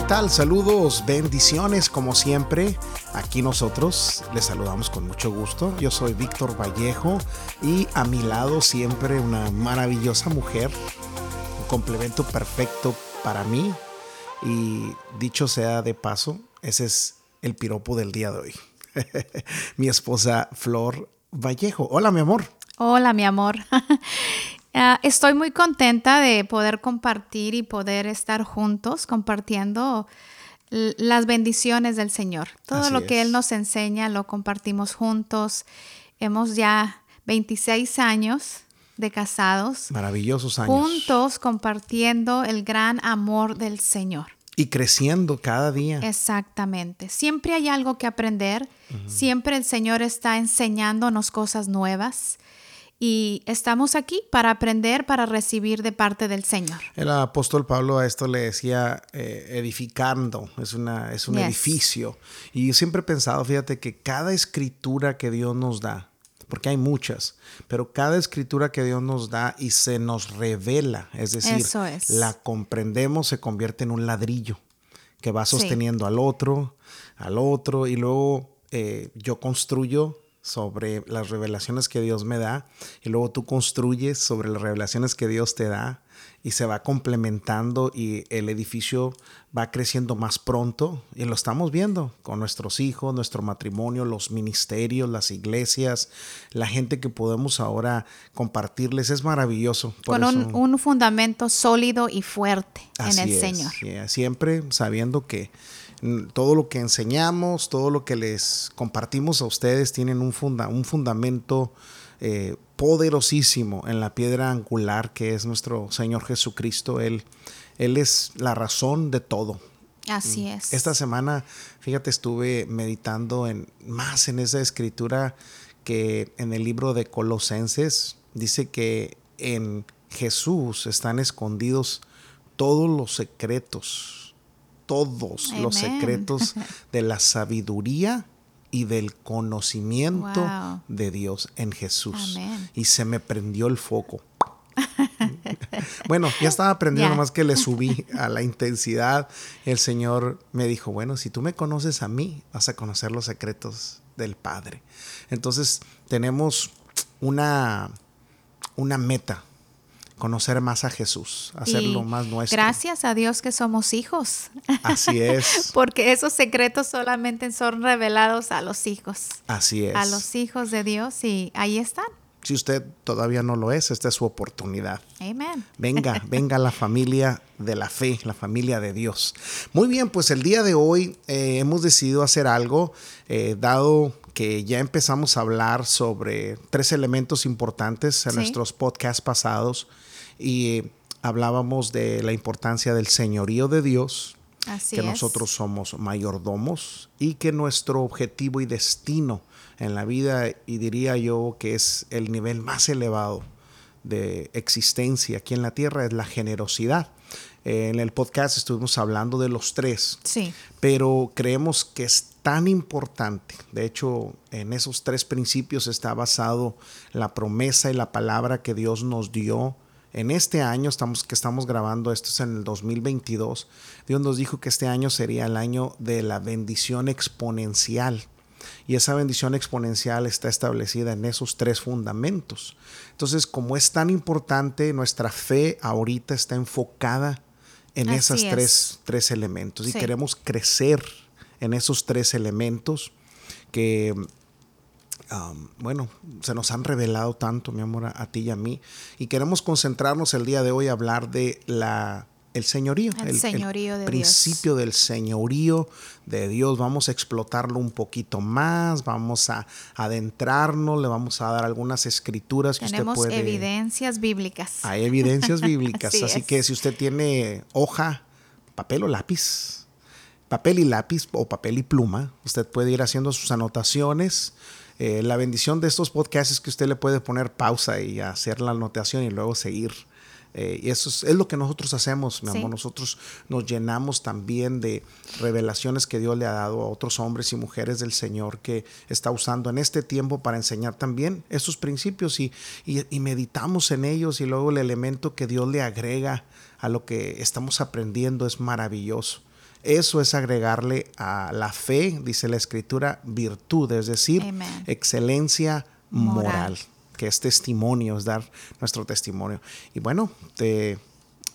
¿Qué tal? Saludos, bendiciones como siempre. Aquí nosotros les saludamos con mucho gusto. Yo soy Víctor Vallejo y a mi lado siempre una maravillosa mujer, un complemento perfecto para mí. Y dicho sea de paso, ese es el piropo del día de hoy. mi esposa Flor Vallejo. Hola, mi amor. Hola, mi amor. Ah, estoy muy contenta de poder compartir y poder estar juntos compartiendo las bendiciones del Señor. Todo lo que Él nos enseña lo compartimos juntos. Hemos ya 26 años de casados. Maravillosos años. Juntos compartiendo el gran amor del Señor. Y creciendo cada día. Exactamente. Siempre hay algo que aprender. Siempre el Señor está enseñándonos cosas nuevas y estamos aquí para aprender, para recibir de parte del Señor. El apóstol Pablo a esto le decía eh, edificando, es, una, es un edificio. Y yo siempre he pensado, fíjate, que cada escritura que Dios nos da, porque hay muchas, pero cada escritura que Dios nos da y se nos revela, es decir, la comprendemos, se convierte en un ladrillo que va sosteniendo al otro, al otro, y luego eh, yo construyo sobre las revelaciones que Dios me da y luego tú construyes sobre las revelaciones que Dios te da y se va complementando y el edificio va creciendo más pronto y lo estamos viendo con nuestros hijos, nuestro matrimonio, los ministerios, las iglesias, la gente que podemos ahora compartirles. Es maravilloso. con un, fundamento sólido y fuerte en el Señor. siempre sabiendo que todo lo que enseñamos, todo lo que les compartimos a ustedes tienen un, un fundamento eh, poderosísimo en la piedra angular que es nuestro Señor Jesucristo. Él, él es la razón de todo. Así mm. es. Esta semana, fíjate, estuve meditando en, más en esa escritura que en el libro de Colosenses dice que en Jesús están escondidos todos los secretos todos los secretos de la sabiduría y del conocimiento de Dios en Jesús. Y se me prendió el foco. bueno, ya estaba aprendiendo, más que le subí a la intensidad. El Señor me dijo, bueno, si tú me conoces a mí, vas a conocer los secretos del Padre. Entonces tenemos una, una meta conocer más a Jesús, hacerlo más nuestro. Gracias a Dios que somos hijos. Así es. Porque esos secretos solamente son revelados a los hijos. Así es. A los hijos de Dios y ahí están. Si usted todavía no lo es, esta es su oportunidad. Amén. Venga, venga la familia de la fe, la familia de Dios. Muy bien, pues el día de hoy eh, hemos decidido hacer algo, eh, dado que ya empezamos a hablar sobre tres elementos importantes en nuestros podcasts pasados y hablábamos de la importancia del señorío de Dios, que nosotros somos mayordomos y que nuestro objetivo y destino en la vida, y diría yo que es el nivel más elevado de existencia aquí en la tierra, es la generosidad. En el podcast estuvimos hablando de los tres, sí. pero creemos que es tan importante. De hecho, en esos tres principios está basado la promesa y la palabra que Dios nos dio en este año estamos, que estamos grabando, esto es en el 2022, Dios nos dijo que este año sería el año de la bendición exponencial. Y esa bendición exponencial está establecida en esos tres fundamentos. Entonces, como es tan importante, nuestra fe ahorita está enfocada en esos tres, tres, elementos. Y queremos crecer en esos tres elementos que bueno, se nos han revelado tanto, mi amor, a, ti y a mí. Y queremos concentrarnos el día de hoy a hablar de la, el señorío. El, señorío de principio del señorío de Dios. Vamos a explotarlo un poquito más, vamos a adentrarnos, le vamos a dar algunas escrituras que usted puede... evidencias bíblicas. Hay evidencias bíblicas, así, que si usted tiene hoja, papel o lápiz, papel y lápiz o papel y pluma, usted puede ir haciendo sus anotaciones eh, la bendición de estos podcasts es que usted le puede poner pausa y hacer la anotación y luego seguir. Eh, y eso es, lo que nosotros hacemos, mi amor. Nosotros nos llenamos también de revelaciones que Dios le ha dado a otros hombres y mujeres del Señor que está usando en este tiempo para enseñar también esos principios y, y meditamos en ellos y luego el elemento que Dios le agrega a lo que estamos aprendiendo es maravilloso. Eso es agregarle a la fe, dice la escritura, virtud, es decir, excelencia moral. que es testimonio, es dar nuestro testimonio. Y bueno, te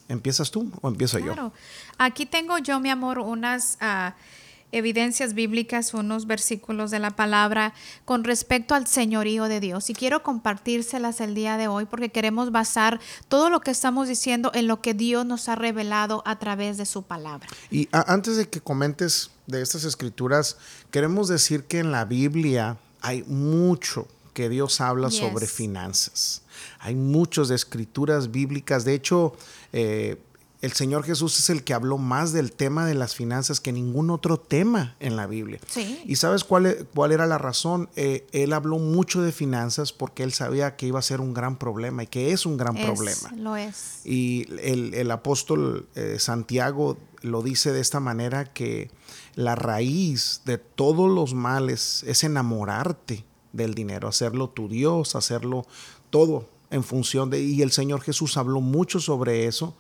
¿empiezas tú o empiezo claro. yo? Aquí tengo yo, mi amor, unas... Ah, evidencias bíblicas, unos versículos de la palabra con respecto al señorío de Dios. Y quiero compartírselas el día de hoy porque queremos basar todo lo que estamos diciendo en lo que Dios nos ha revelado a través de su palabra. Y antes de que comentes de estas escrituras, queremos decir que en la Biblia hay mucho que Dios habla sobre finanzas. Hay muchas escrituras bíblicas. De hecho, eh, el Señor Jesús es el que habló más del tema de las finanzas que ningún otro tema en la Biblia. ¿Y sabes cuál, e, cuál era la razón? Eh, él habló mucho de finanzas porque él sabía que iba a ser un gran problema y que es un gran problema. Lo es. Y el, apóstol eh, Santiago lo dice de esta manera que la raíz de todos los males es enamorarte del dinero, hacerlo tu Dios, hacerlo todo en función de... Y el Señor Jesús habló mucho sobre eso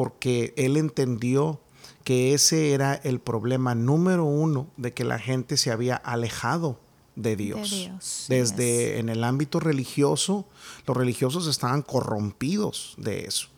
porque Él entendió que ese era el problema número uno de que la gente se había alejado de Dios. Desde en el ámbito religioso, los religiosos estaban corrompidos de eso.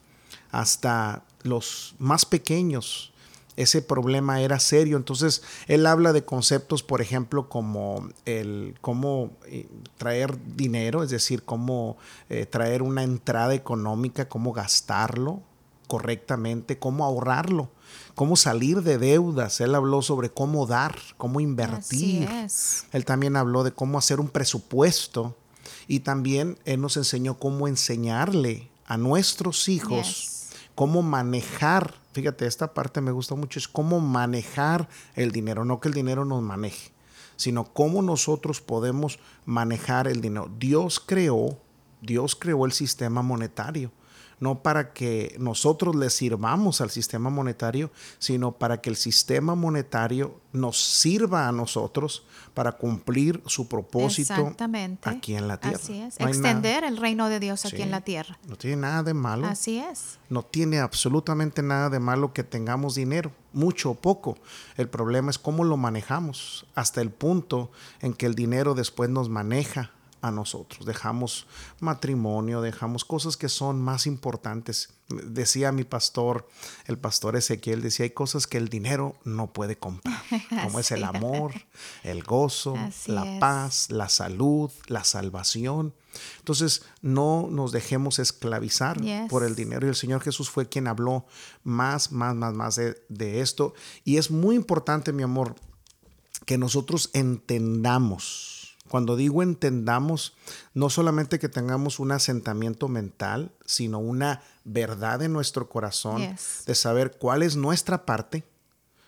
Hasta los más pequeños ese problema era serio. Entonces, él habla de conceptos, por ejemplo, como el cómo eh, traer dinero, es decir, cómo eh, traer una entrada económica, cómo gastarlo correctamente, cómo ahorrarlo, cómo salir de deudas. Él habló sobre cómo dar, cómo invertir. Él también habló de cómo hacer un presupuesto y también él nos enseñó cómo enseñarle a nuestros hijos cómo manejar, fíjate, esta parte me gusta mucho, es cómo manejar el dinero, no que el dinero nos maneje, sino cómo nosotros podemos manejar el dinero. Dios creó, Dios creó el sistema monetario no para que nosotros le sirvamos al sistema monetario, sino para que el sistema monetario nos sirva a nosotros para cumplir su propósito aquí en la tierra. Así es, extender el reino de Dios aquí en la tierra. No tiene nada de malo. Así es. No tiene absolutamente nada de malo que tengamos dinero, mucho o poco. El problema es cómo lo manejamos, hasta el punto en que el dinero después nos maneja a nosotros. Dejamos matrimonio, dejamos cosas que son más importantes. Decía mi pastor, el pastor Ezequiel, decía, hay cosas que el dinero no puede comprar, como es el amor, el gozo, la paz, la salud, la salvación. Entonces, no nos dejemos esclavizar por el dinero. Y el Señor Jesús fue quien habló más, más, más, más de, de esto. Y es muy importante, mi amor, que nosotros entendamos cuando digo entendamos, no solamente que tengamos un asentamiento mental, sino una verdad en nuestro corazón de saber cuál es nuestra parte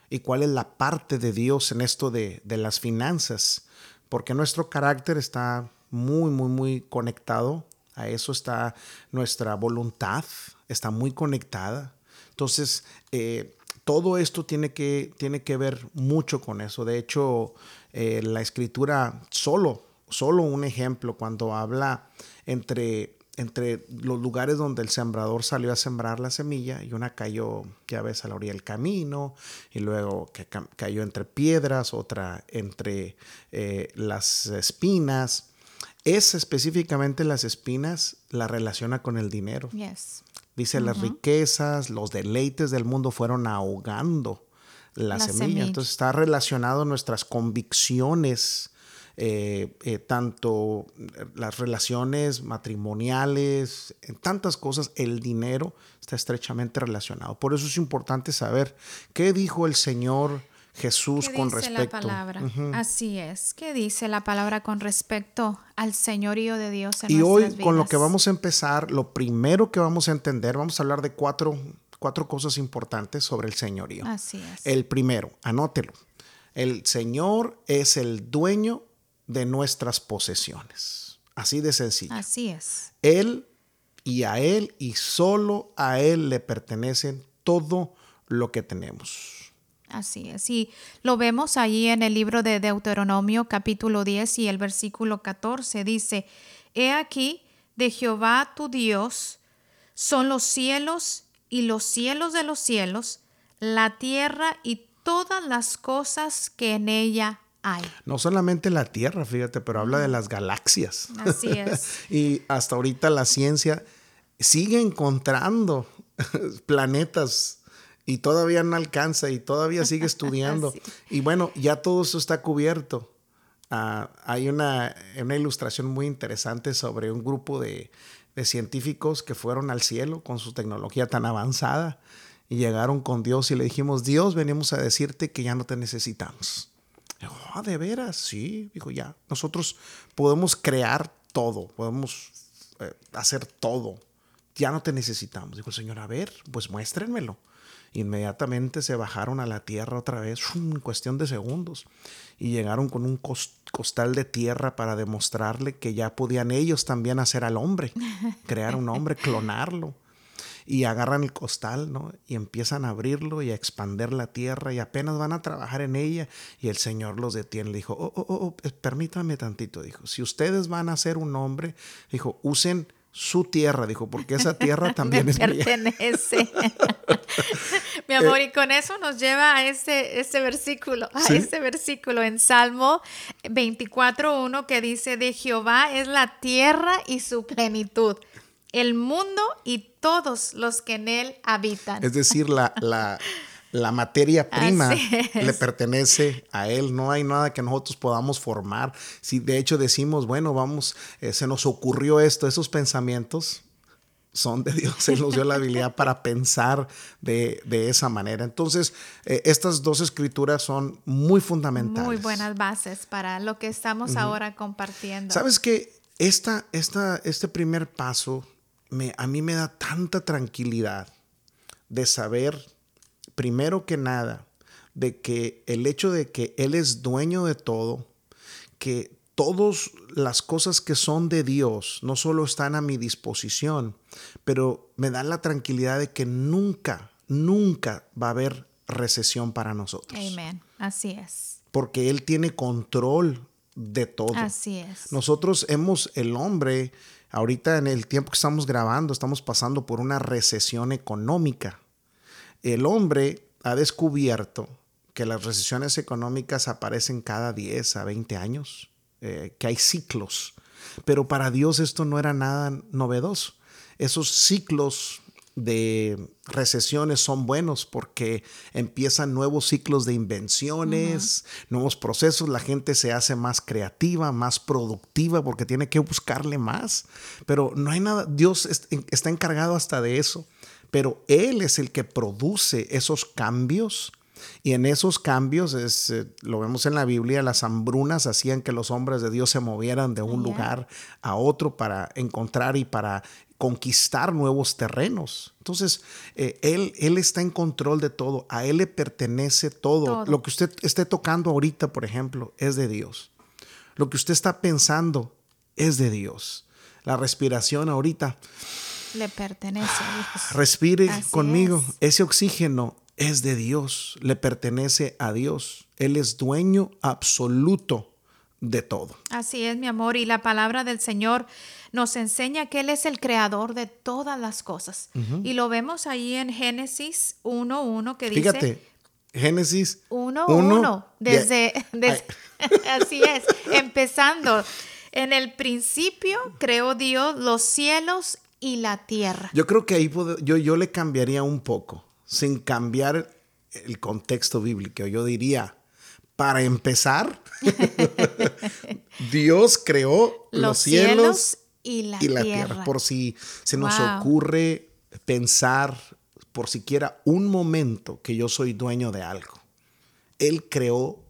y cuál es la parte de Dios en esto de, de las finanzas, porque nuestro carácter está muy, muy, muy conectado. A eso está nuestra voluntad, está muy conectada. Entonces, eh, todo esto tiene que, tiene que ver mucho con eso. De hecho, eh, la escritura, solo, solo un ejemplo, cuando habla entre, entre los lugares donde el sembrador salió a sembrar la semilla y una cayó, ya ves, a la orilla del camino y luego que cayó entre piedras, otra entre eh, las espinas. Es específicamente las espinas la relaciona con el dinero. Dice, las riquezas, los deleites del mundo fueron ahogando la, semilla. Entonces está relacionado nuestras convicciones, eh, eh, tanto las relaciones matrimoniales, en tantas cosas, el dinero está estrechamente relacionado. Por eso es importante saber qué dijo el Señor. Jesús con respecto. La palabra? Así es. ¿Qué dice la palabra con respecto al señorío de Dios en Y hoy con lo que vamos a empezar, lo primero que vamos a entender, vamos a hablar de cuatro cuatro cosas importantes sobre el señorío. Así es. El primero, anótelo. El Señor es el dueño de nuestras posesiones. Así de sencillo. Así es. Él y a Él y solo a Él le pertenecen todo lo que tenemos. Así es. Y lo vemos allí en el libro de Deuteronomio capítulo 10 y el versículo 14 dice, He aquí de Jehová tu Dios son los cielos y los cielos de los cielos, la tierra y todas las cosas que en ella hay. No solamente la Tierra, fíjate, pero habla de las galaxias. Así es. y hasta ahorita la ciencia sigue encontrando planetas y todavía no alcanza y todavía sigue estudiando. Y bueno, ya todo eso está cubierto. Ah, hay una, una, ilustración muy interesante sobre un grupo de, de, científicos que fueron al cielo con su tecnología tan avanzada y llegaron con Dios y le dijimos, Dios, venimos a decirte que ya no te necesitamos. Ah, de veras, sí, dijo ya, nosotros podemos crear todo, podemos eh, hacer todo, ya no te necesitamos. Dijo el Señor, a ver, pues muéstrenmelo. Inmediatamente se bajaron a la tierra otra vez, en cuestión de segundos, y llegaron con un costal de tierra para demostrarle que ya podían ellos también hacer al hombre, crear un hombre, clonarlo. Y agarran el costal, ¿no? Y empiezan a abrirlo y a expander la tierra y apenas van a trabajar en ella y el Señor los detiene. Le dijo, oh, oh, oh, oh permítame tantito, dijo, si ustedes van a ser un hombre, dijo, usen su tierra, dijo, porque esa tierra también es pertenece. Mi amor, y con eso nos lleva a ese, ese versículo, a ese versículo en Salmo 24.1 que dice, de Jehová es la tierra y su plenitud, el mundo y todos los que en él habitan. Es decir, la, la la materia prima le pertenece a Él. No hay nada que nosotros podamos formar. Si de hecho decimos, bueno, vamos, eh, se nos ocurrió esto, esos pensamientos son de Dios. Él nos dio la habilidad para pensar de, esa manera. Entonces, eh, estas dos escrituras son muy fundamentales. Muy buenas bases para lo que estamos ahora compartiendo. ¿Sabes que esta, esta, este primer paso me, a mí me da tanta tranquilidad de saber primero que nada, de que el hecho de que Él es dueño de todo, que todas las cosas que son de Dios no solo están a mi disposición, pero me dan la tranquilidad de que nunca, nunca va a haber recesión para nosotros. Amén. Así es. Porque Él tiene control de todo. Así es. Nosotros hemos, el hombre, ahorita en el tiempo que estamos grabando, estamos pasando por una recesión económica el hombre ha descubierto que las recesiones económicas aparecen cada 10 a 20 años, eh, que hay ciclos. Pero para Dios esto no era nada novedoso. Esos ciclos de recesiones son buenos porque empiezan nuevos ciclos de invenciones, nuevos procesos, la gente se hace más creativa, más productiva porque tiene que buscarle más. Pero no hay nada, Dios está encargado hasta de eso pero Él es el que produce esos cambios. Y en esos cambios, es, eh, lo vemos en la Biblia, las hambrunas hacían que los hombres de Dios se movieran de un lugar a otro para encontrar y para conquistar nuevos terrenos. Entonces, eh, él, él está en control de todo, a Él le pertenece todo. Lo que usted esté tocando ahorita, por ejemplo, es de Dios. Lo que usted está pensando es de Dios. La respiración ahorita le pertenece. Respire conmigo. Ese oxígeno es de Dios, le pertenece a Dios. Él es dueño absoluto de todo. Así es, mi amor. Y la palabra del Señor nos enseña que Él es el creador de todas las cosas. Y lo vemos ahí en Génesis 1.1 que dice... Fíjate, Génesis 1.1. Desde, desde así es, empezando. En el principio creó Dios los cielos y la tierra. Yo creo que ahí yo, yo le cambiaría un poco, sin cambiar el contexto bíblico. Yo diría, para empezar, Dios creó los, cielos, y la, tierra. Por si se nos ocurre pensar por siquiera un momento que yo soy dueño de algo. Él creó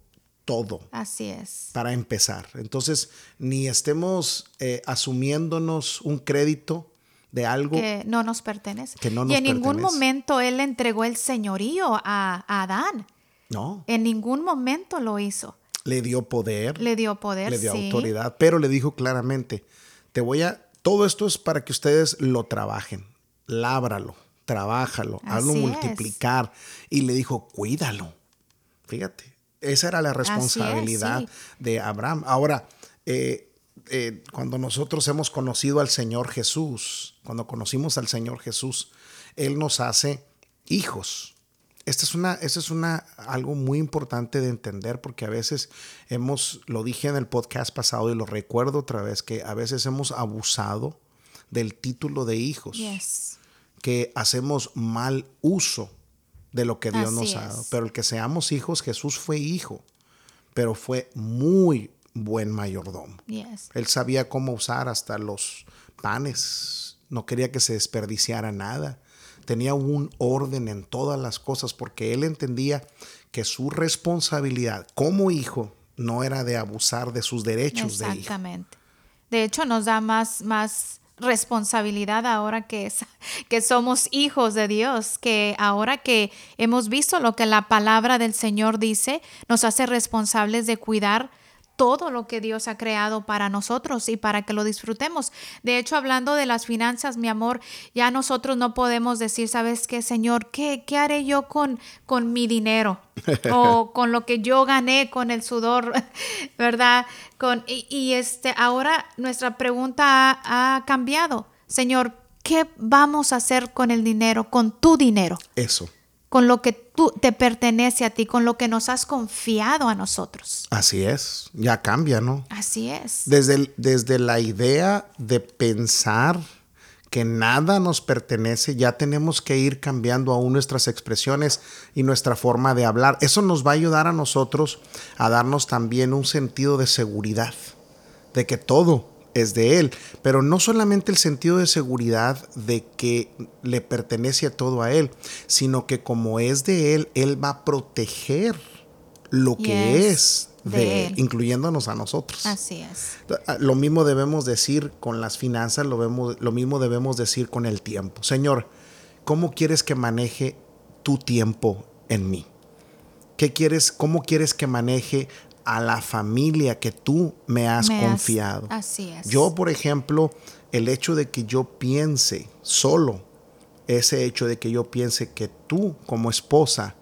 todo. Así es. Para empezar. Entonces, ni estemos eh, asumiéndonos un crédito de algo que no nos pertenece. y en ningún momento él entregó el señorío a, Adán. No. En ningún momento lo hizo. Le dio poder. Le dio poder. Le dio autoridad, pero le dijo claramente, te voy a, todo esto es para que ustedes lo trabajen, lábralo, trabájalo, hazlo multiplicar. Y le dijo, cuídalo. Fíjate, esa era la responsabilidad de Abraham. Ahora, eh, eh, cuando nosotros hemos conocido al Señor Jesús, cuando conocimos al Señor Jesús, Él nos hace hijos. esta es una, esta es una, algo muy importante de entender porque a veces hemos, lo dije en el podcast pasado y lo recuerdo otra vez, que a veces hemos abusado del título de hijos. Que hacemos mal uso de lo que Dios nos ha dado. Pero el que seamos hijos, Jesús fue hijo, pero fue muy buen mayordomo. Él sabía cómo usar hasta los panes, no quería que se desperdiciara nada tenía un orden en todas las cosas porque él entendía que su responsabilidad como hijo no era de abusar de sus derechos de hijo. Exactamente. De hecho, nos da más, más responsabilidad ahora que, que somos hijos de Dios, que ahora que hemos visto lo que la palabra del Señor dice, nos hace responsables de cuidar todo lo que Dios ha creado para nosotros y para que lo disfrutemos. De hecho, hablando de las finanzas, mi amor, ya nosotros no podemos decir, ¿sabes qué, Señor? ¿Qué, qué haré yo con, con mi dinero? o con lo que yo gané con el sudor, ¿verdad? Con, y, este, ahora nuestra pregunta ha, ha cambiado. Señor, ¿qué vamos a hacer con el dinero, con tu dinero? Eso con lo que tú te pertenece a ti, con lo que nos has confiado a nosotros. Así es, ya cambia, ¿no? Así es. Desde, desde la idea de pensar que nada nos pertenece, ya tenemos que ir cambiando aún nuestras expresiones y nuestra forma de hablar. Eso nos va a ayudar a nosotros a darnos también un sentido de seguridad, de que todo es de Él, pero no solamente el sentido de seguridad de que le pertenece a todo a Él, sino que como es de Él, Él va a proteger lo que es de, él, incluyéndonos a nosotros. Así es. Ah, lo mismo debemos decir con las finanzas, lo, vemos, lo mismo debemos decir con el tiempo. Señor, ¿cómo quieres que maneje tu tiempo en mí? ¿Qué quieres, cómo quieres que maneje a la familia que tú me has confiado. así es. Yo, por ejemplo, el hecho de que yo piense solo, ese hecho de que yo piense que tú como esposa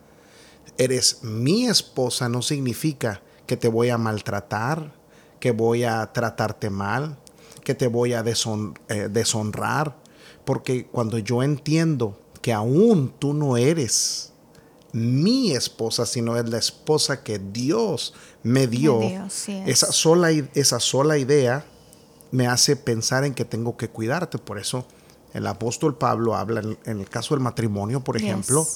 eres mi esposa no significa que te voy a maltratar, que voy a tratarte mal, que te voy a eh, deshonrar, porque cuando yo entiendo que aún tú no eres mi esposa, sino es la esposa que Dios me dio. esa, sola, esa sola idea me hace pensar en que tengo que cuidarte. Por eso el apóstol Pablo habla en, el caso del matrimonio, por ejemplo,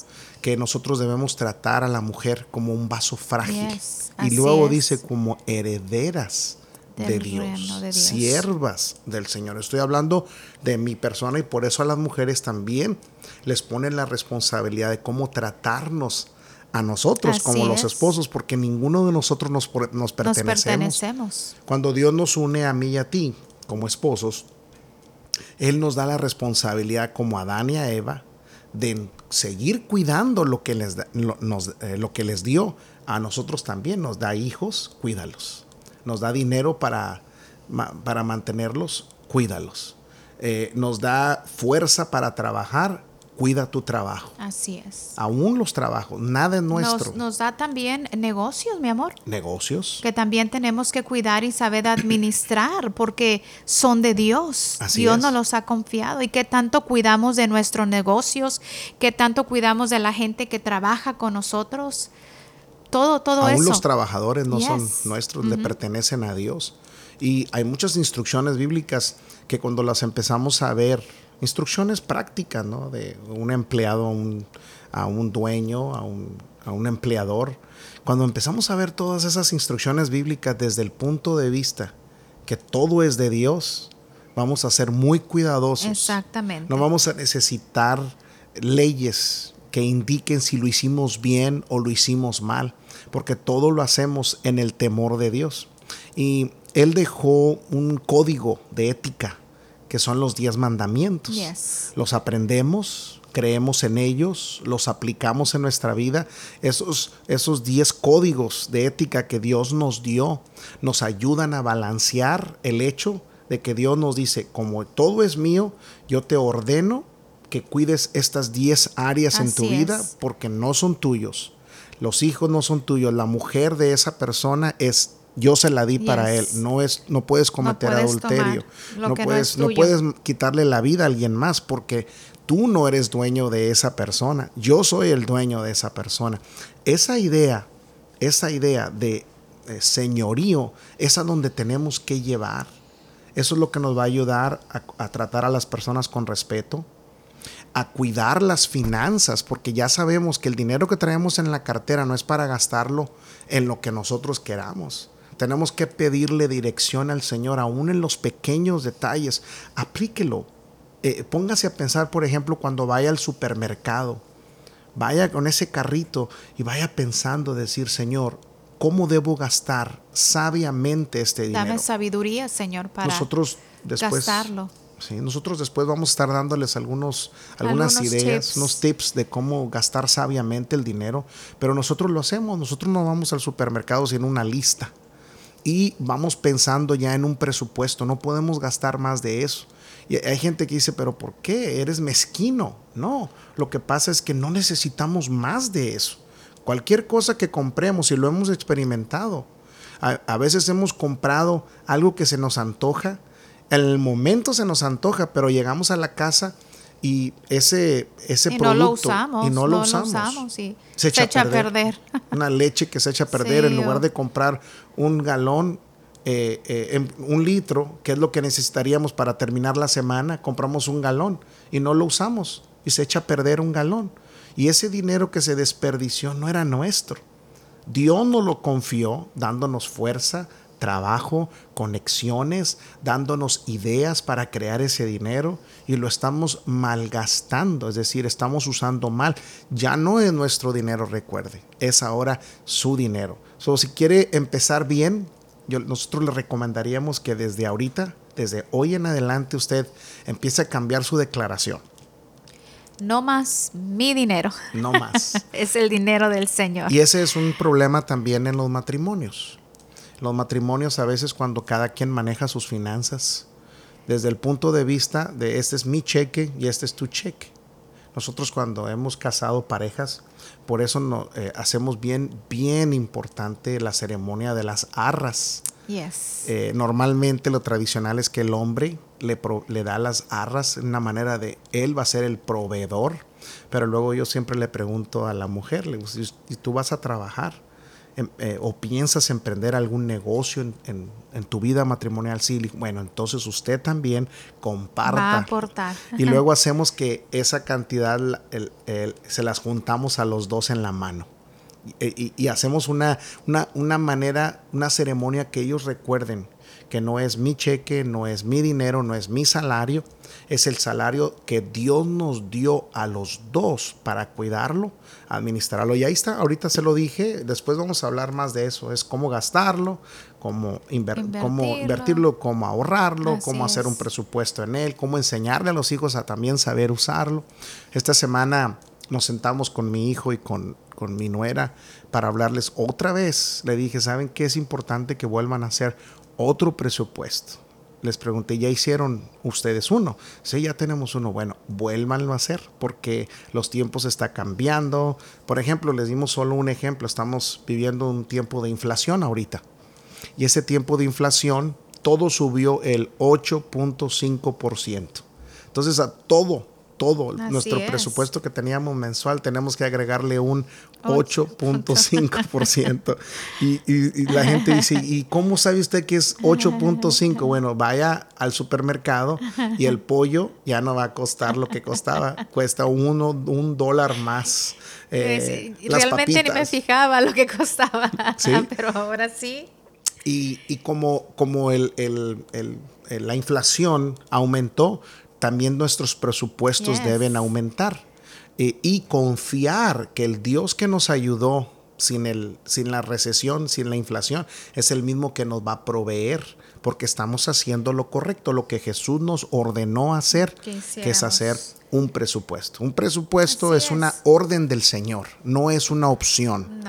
que nosotros debemos tratar a la mujer como un vaso frágil. Y luego dice como herederas de Dios, siervas del Señor. Estoy hablando de mi persona y por eso a las mujeres también les ponen la responsabilidad de cómo tratarnos a nosotros como los esposos, porque ninguno de nosotros nos, nos, pertenecemos. Cuando Dios nos une a mí y a ti como esposos, Él nos da la responsabilidad como a Adán y a Eva de seguir cuidando lo que les, eh, lo que les dio. A nosotros también nos da hijos, cuídalos nos da dinero para, para mantenerlos, cuídalos. Eh, nos da fuerza para trabajar, cuida tu trabajo. Así es. Aún los trabajos, nada es nuestro. Nos, da también negocios, mi amor. Negocios. Que también tenemos que cuidar y saber administrar porque son de Dios. Dios nos los ha confiado. Y qué tanto cuidamos de nuestros negocios, qué tanto cuidamos de la gente que trabaja con nosotros todo, todo Aún eso. los trabajadores no son nuestros, le pertenecen a Dios. Y hay muchas instrucciones bíblicas que cuando las empezamos a ver, instrucciones prácticas, ¿no? De un empleado a un, a un dueño, a un, a un empleador. Cuando empezamos a ver todas esas instrucciones bíblicas desde el punto de vista que todo es de Dios, vamos a ser muy cuidadosos. Exactamente. No vamos a necesitar leyes que indiquen si lo hicimos bien o lo hicimos mal, porque todo lo hacemos en el temor de Dios. Y Él dejó un código de ética, que son los diez mandamientos. Los aprendemos, creemos en ellos, los aplicamos en nuestra vida. Esos, esos diez códigos de ética que Dios nos dio nos ayudan a balancear el hecho de que Dios nos dice, como todo es mío, yo te ordeno que cuides estas 10 áreas en tu vida porque no son tuyos. Los hijos no son tuyos. La mujer de esa persona es yo se la di para él. No es, no puedes cometer adulterio. No puedes, no, puedes quitarle la vida a alguien más porque tú no eres dueño de esa persona. Yo soy el dueño de esa persona. Esa idea, esa idea de eh, señorío, es a donde tenemos que llevar. Eso es lo que nos va a ayudar a tratar a las personas con respeto, a cuidar las finanzas, porque ya sabemos que el dinero que traemos en la cartera no es para gastarlo en lo que nosotros queramos. Tenemos que pedirle dirección al Señor, aún en los pequeños detalles. Aplíquelo. Eh, póngase a pensar, por ejemplo, cuando vaya al supermercado. Vaya con ese carrito y vaya pensando, decir, Señor, ¿cómo debo gastar sabiamente este dinero? Dame sabiduría, Señor, para Nosotros después, gastarlo. Sí, nosotros después vamos a estar dándoles algunos, algunas ideas, unos tips de cómo gastar sabiamente el dinero, pero nosotros lo hacemos, nosotros no vamos al supermercado sin una lista y vamos pensando ya en un presupuesto, no podemos gastar más de eso. Y hay gente que dice, pero ¿por qué? Eres mezquino. No, lo que pasa es que no necesitamos más de eso. Cualquier cosa que compremos, y lo hemos experimentado, a, veces hemos comprado algo que se nos antoja, en el momento se nos antoja, pero llegamos a la casa y ese, ese producto no lo usamos, y no lo usamos, se, echa, a perder. Una leche que se echa a perder en lugar de comprar un galón, eh, eh, un litro, que es lo que necesitaríamos para terminar la semana, compramos un galón y no lo usamos y se echa a perder un galón. Y ese dinero que se desperdició no era nuestro. Dios nos lo confió dándonos fuerza, trabajo, conexiones, dándonos ideas para crear ese dinero y lo estamos malgastando, es decir, estamos usando mal. Ya no es nuestro dinero, recuerde, es ahora su dinero. So, si quiere empezar bien, yo, nosotros le recomendaríamos que desde ahorita, desde hoy en adelante, usted empiece a cambiar su declaración. No más mi dinero. No más. es el dinero del Señor. Y ese es un problema también en los matrimonios los matrimonios a veces cuando cada quien maneja sus finanzas desde el punto de vista de este es mi cheque y este es tu cheque. Nosotros cuando hemos casado parejas, por eso no, eh, hacemos bien, bien importante la ceremonia de las arras. Yes. Eh, normalmente lo tradicional es que el hombre le, le da las arras en una manera de él va a ser el proveedor, pero luego yo siempre le pregunto a la mujer, le digo, ¿y tú vas a trabajar? Em, eh, o piensas emprender algún negocio en, tu vida matrimonial, sí, bueno, entonces usted también comparta. Va a aportar. Y luego hacemos que esa cantidad se las juntamos a los dos en la mano. Y, hacemos una, una, una manera, una ceremonia que ellos recuerden que no es mi cheque, no es mi dinero, no es mi salario, es el salario que Dios nos dio a los dos para cuidarlo, administrarlo. Y ahí está, ahorita se lo dije, después vamos a hablar más de eso, es cómo gastarlo, cómo, invertirlo. cómo invertirlo, cómo ahorrarlo, cómo hacer un presupuesto en él, cómo enseñarle a los hijos a también saber usarlo. Esta semana nos sentamos con mi hijo y con, con mi nuera para hablarles otra vez. Le dije, ¿saben qué es importante que vuelvan a hacer? otro presupuesto. Les pregunté, ¿ya hicieron ustedes uno? Sí, ya tenemos uno. Bueno, vuélvanlo a hacer porque los tiempos están cambiando. Por ejemplo, les dimos solo un ejemplo. Estamos viviendo un tiempo de inflación ahorita. Y ese tiempo de inflación, todo subió el 8.5%. Entonces, a todo, todo nuestro presupuesto que teníamos mensual, tenemos que agregarle un 8.5%. y, y, la gente dice, ¿y cómo sabe usted que es 8.5? Bueno, vaya al supermercado y el pollo ya no va a costar lo que costaba, cuesta uno, un dólar más. Eh, realmente ni me fijaba lo que costaba, pero ahora sí. Y, y como, como el, el, el, la inflación aumentó, también nuestros presupuestos deben aumentar. Eh, y confiar que el Dios que nos ayudó sin, el, sin la recesión, sin la inflación, es el mismo que nos va a proveer, porque estamos haciendo lo correcto, lo que Jesús nos ordenó hacer, que, es hacer un presupuesto. Un presupuesto es, una orden del Señor, no es una opción.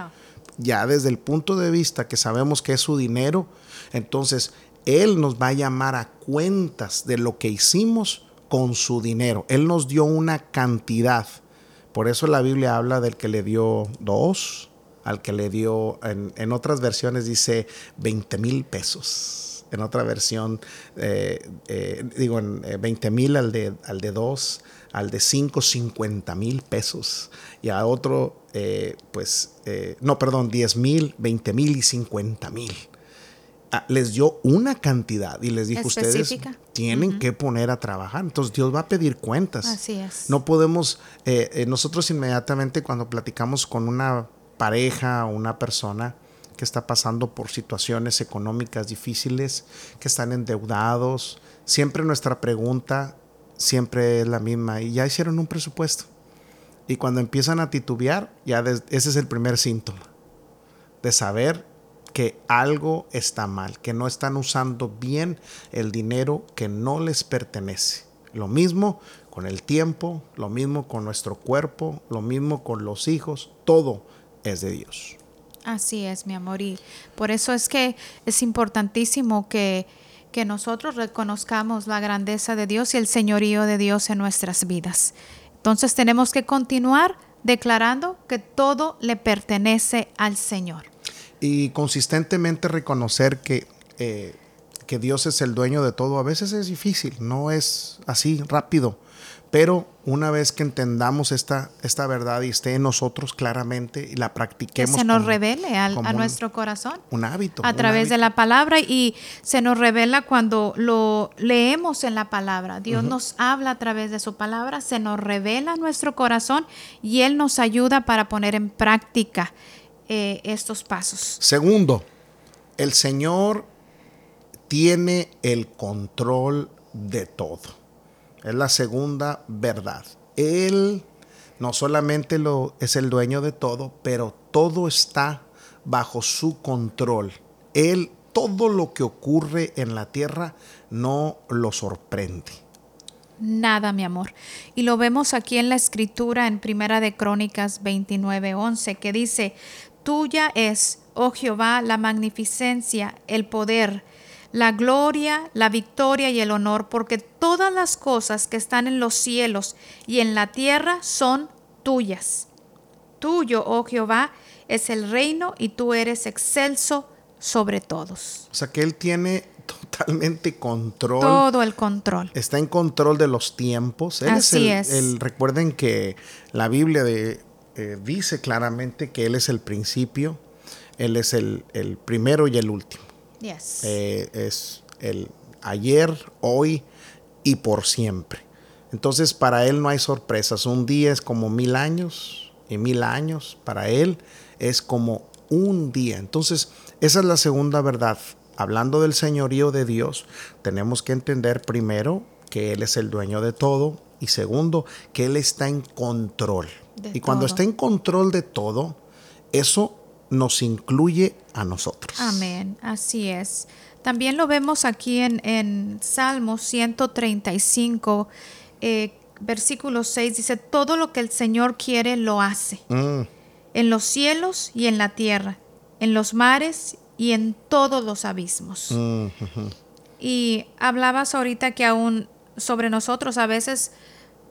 Ya desde el punto de vista que sabemos que es su dinero, entonces Él nos va a llamar a cuentas de lo que hicimos con su dinero. Él nos dio una cantidad. Por eso la Biblia habla del que le dio dos, al que le dio, en, otras versiones dice 20 mil pesos. En otra versión, eh, eh, digo, en 20 mil al de, al de dos, al de cinco, 50 mil pesos. Y a otro, pues, no, perdón, 10 mil, 20 mil y 50 mil. Ah, les dio una cantidad y les dijo ustedes tienen que poner a trabajar. Entonces Dios va a pedir cuentas. Así es. No podemos, eh, eh, nosotros inmediatamente cuando platicamos con una pareja o una persona que está pasando por situaciones económicas difíciles, que están endeudados, siempre nuestra pregunta siempre es la misma. Y ya hicieron un presupuesto. Y cuando empiezan a titubear, ya ese es el primer síntoma de saber que algo está mal, que no están usando bien el dinero que no les pertenece. Lo mismo con el tiempo, lo mismo con nuestro cuerpo, lo mismo con los hijos, todo es de Dios. Así es, mi amor, y por eso es que es importantísimo que, que nosotros reconozcamos la grandeza de Dios y el señorío de Dios en nuestras vidas. Entonces tenemos que continuar declarando que todo le pertenece al Señor y consistentemente reconocer que, eh, que Dios es el dueño de todo. A veces es difícil, no es así rápido, pero una vez que entendamos esta, esta verdad y esté en nosotros claramente y la practiquemos. Que se nos revele a nuestro corazón. Un hábito. A través de la palabra y se nos revela cuando lo leemos en la palabra. Dios nos habla a través de su palabra, se nos revela nuestro corazón y Él nos ayuda para poner en práctica eh, estos pasos. Segundo, el Señor tiene el control de todo. Es la segunda verdad. Él no solamente lo, es el dueño de todo, pero todo está bajo su control. Él, todo lo que ocurre en la tierra, no lo sorprende. Nada, mi amor. Y lo vemos aquí en la escritura en Primera de Crónicas 29:11 que dice, Tuya es, oh Jehová, la magnificencia, el poder, la gloria, la victoria y el honor, porque todas las cosas que están en los cielos y en la tierra son tuyas. Tuyo, oh Jehová, es el reino y tú eres excelso sobre todos. O sea que Él tiene totalmente control. Todo el control. Está en control de los tiempos. Así es, recuerden que la Biblia de eh, dice claramente que Él es el principio, Él es el, primero y el último. Eh, es el ayer, hoy y por siempre. Entonces para Él no hay sorpresas. Un día es como mil años y mil años para Él es como un día. Entonces esa es la segunda verdad. Hablando del señorío de Dios, tenemos que entender primero que Él es el dueño de todo y segundo, que Él está en control y cuando está en control de todo, eso nos incluye a nosotros. Amén, así es. También lo vemos aquí en, en Salmos 135, eh, versículo 6, dice, todo lo que el Señor quiere lo hace, mm. en los cielos y en la tierra, en los mares y en todos los abismos. Mm, y hablabas ahorita que aún sobre nosotros a veces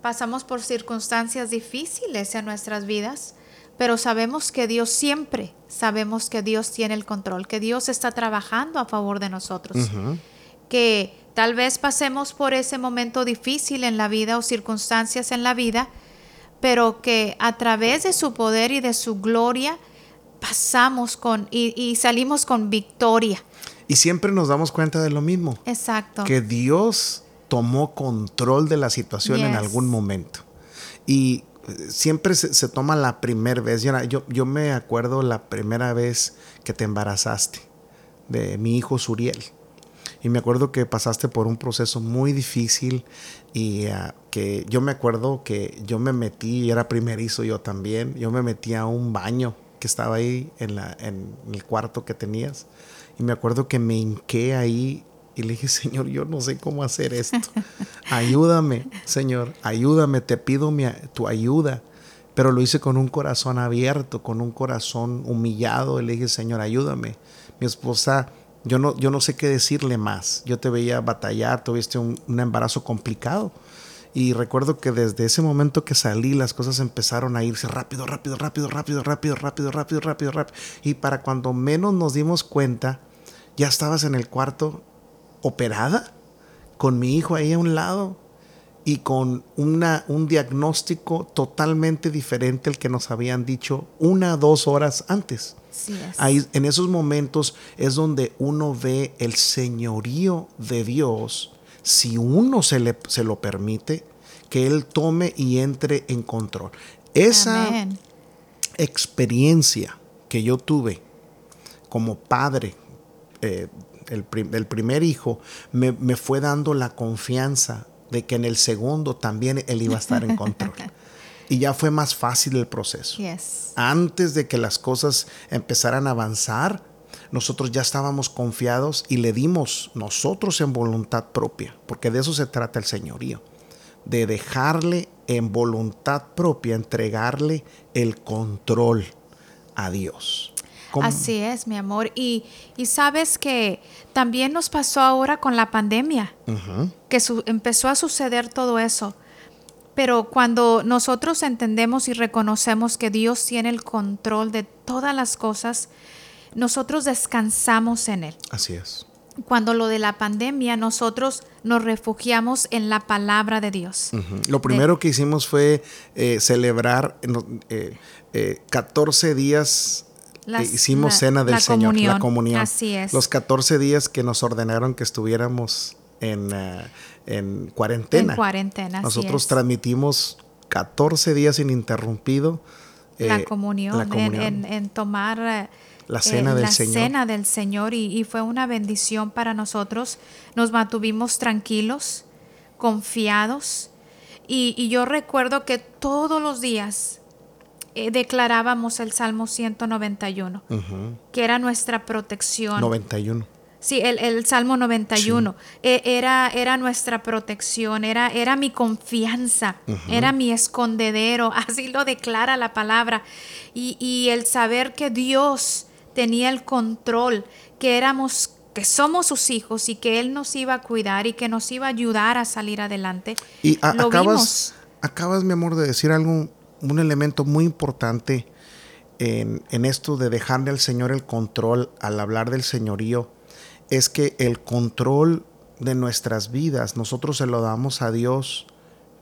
pasamos por circunstancias difíciles en nuestras vidas, pero sabemos que Dios siempre, sabemos que Dios tiene el control, que Dios está trabajando a favor de nosotros, que tal vez pasemos por ese momento difícil en la vida o circunstancias en la vida, pero que a través de su poder y de su gloria pasamos con y, y salimos con victoria. Y siempre nos damos cuenta de lo mismo. Exacto. Que Dios tomó control de la situación en algún momento. Y eh, siempre se, toma la primera vez. Yo, yo, me acuerdo la primera vez que te embarazaste de mi hijo Suriel. Y me acuerdo que pasaste por un proceso muy difícil y ah, que yo me acuerdo que yo me metí, y era primerizo yo también, yo me metí a un baño que estaba ahí en, la, en el cuarto que tenías. Y me acuerdo que me hinqué ahí y le dije, Señor, yo no sé cómo hacer esto. Ayúdame, Señor, ayúdame, te pido mi, tu ayuda. Pero lo hice con un corazón abierto, con un corazón humillado. Y le dije, Señor, ayúdame. Mi esposa, yo no, yo no sé qué decirle más. Yo te veía batallar, tuviste un, un embarazo complicado. Y recuerdo que desde ese momento que salí, las cosas empezaron a irse rápido, rápido, rápido, rápido, rápido, rápido, rápido, rápido, rápido. Y para cuando menos nos dimos cuenta, ya estabas en el cuarto operada, con mi hijo ahí a un lado y con una, un diagnóstico totalmente diferente al que nos habían dicho una o dos horas antes. Ahí, en esos momentos es donde uno ve el señorío de Dios, si uno se, le, se lo permite, que Él tome y entre en control. Esa experiencia que yo tuve como padre eh, el, primer hijo, me, me, fue dando la confianza de que en el segundo también él iba a estar en control. y ya fue más fácil el proceso. Antes de que las cosas empezaran a avanzar, nosotros ya estábamos confiados y le dimos nosotros en voluntad propia, porque de eso se trata el señorío, de dejarle en voluntad propia, entregarle el control a Dios. Así es, mi amor. Y, sabes que también nos pasó ahora con la pandemia, que empezó a suceder todo eso. Pero cuando nosotros entendemos y reconocemos que Dios tiene el control de todas las cosas, nosotros descansamos en Él. Así es. Cuando lo de la pandemia, nosotros nos refugiamos en la palabra de Dios. Lo primero que hicimos fue eh, celebrar 14 eh, días eh, hicimos cena del Señor, la comunión. Así es. Los 14 días que nos ordenaron que estuviéramos en, eh, en cuarentena. En cuarentena. Nosotros transmitimos 14 días ininterrumpido. Eh, la, comunión, En, tomar la cena del la Señor. cena del Señor y, fue una bendición para nosotros. Nos mantuvimos tranquilos, confiados. Y, y yo recuerdo que todos los días eh, declarábamos el Salmo 191, que era nuestra protección. 91. Sí, el, Salmo 91 e, era, era nuestra protección, era, era mi confianza, era mi escondedero, así lo declara la palabra. Y, y, el saber que Dios tenía el control, que éramos, que somos sus hijos y que Él nos iba a cuidar y que nos iba a ayudar a salir adelante. Y acabas, acabas, mi amor, de decir algo un elemento muy importante en, esto de dejarle al Señor el control al hablar del señorío es que el control de nuestras vidas nosotros se lo damos a Dios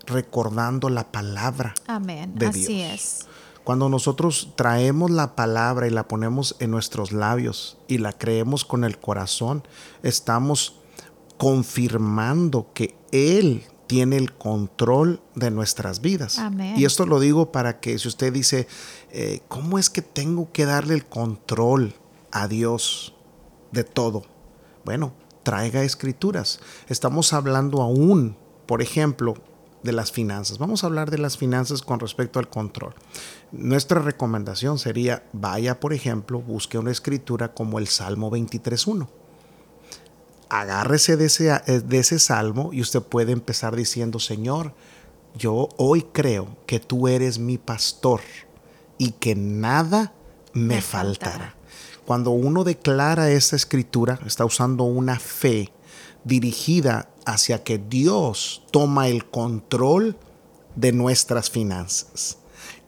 recordando la palabra Amén. de Así es. Cuando nosotros traemos la palabra y la ponemos en nuestros labios y la creemos con el corazón, estamos confirmando que Él tiene el control de nuestras vidas. Y esto lo digo para que si usted dice, eh, ¿cómo es que tengo que darle el control a Dios de todo? Bueno, traiga escrituras. Estamos hablando aún, por ejemplo, de las finanzas. Vamos a hablar de las finanzas con respecto al control. Nuestra recomendación sería, vaya, por ejemplo, busque una escritura como el Salmo 23.1 agárrese de ese, eh, de ese salmo y usted puede empezar diciendo, Señor, yo hoy creo que tú eres mi pastor y que nada me, faltará. Cuando uno declara esta escritura, está usando una fe dirigida hacia que Dios toma el control de nuestras finanzas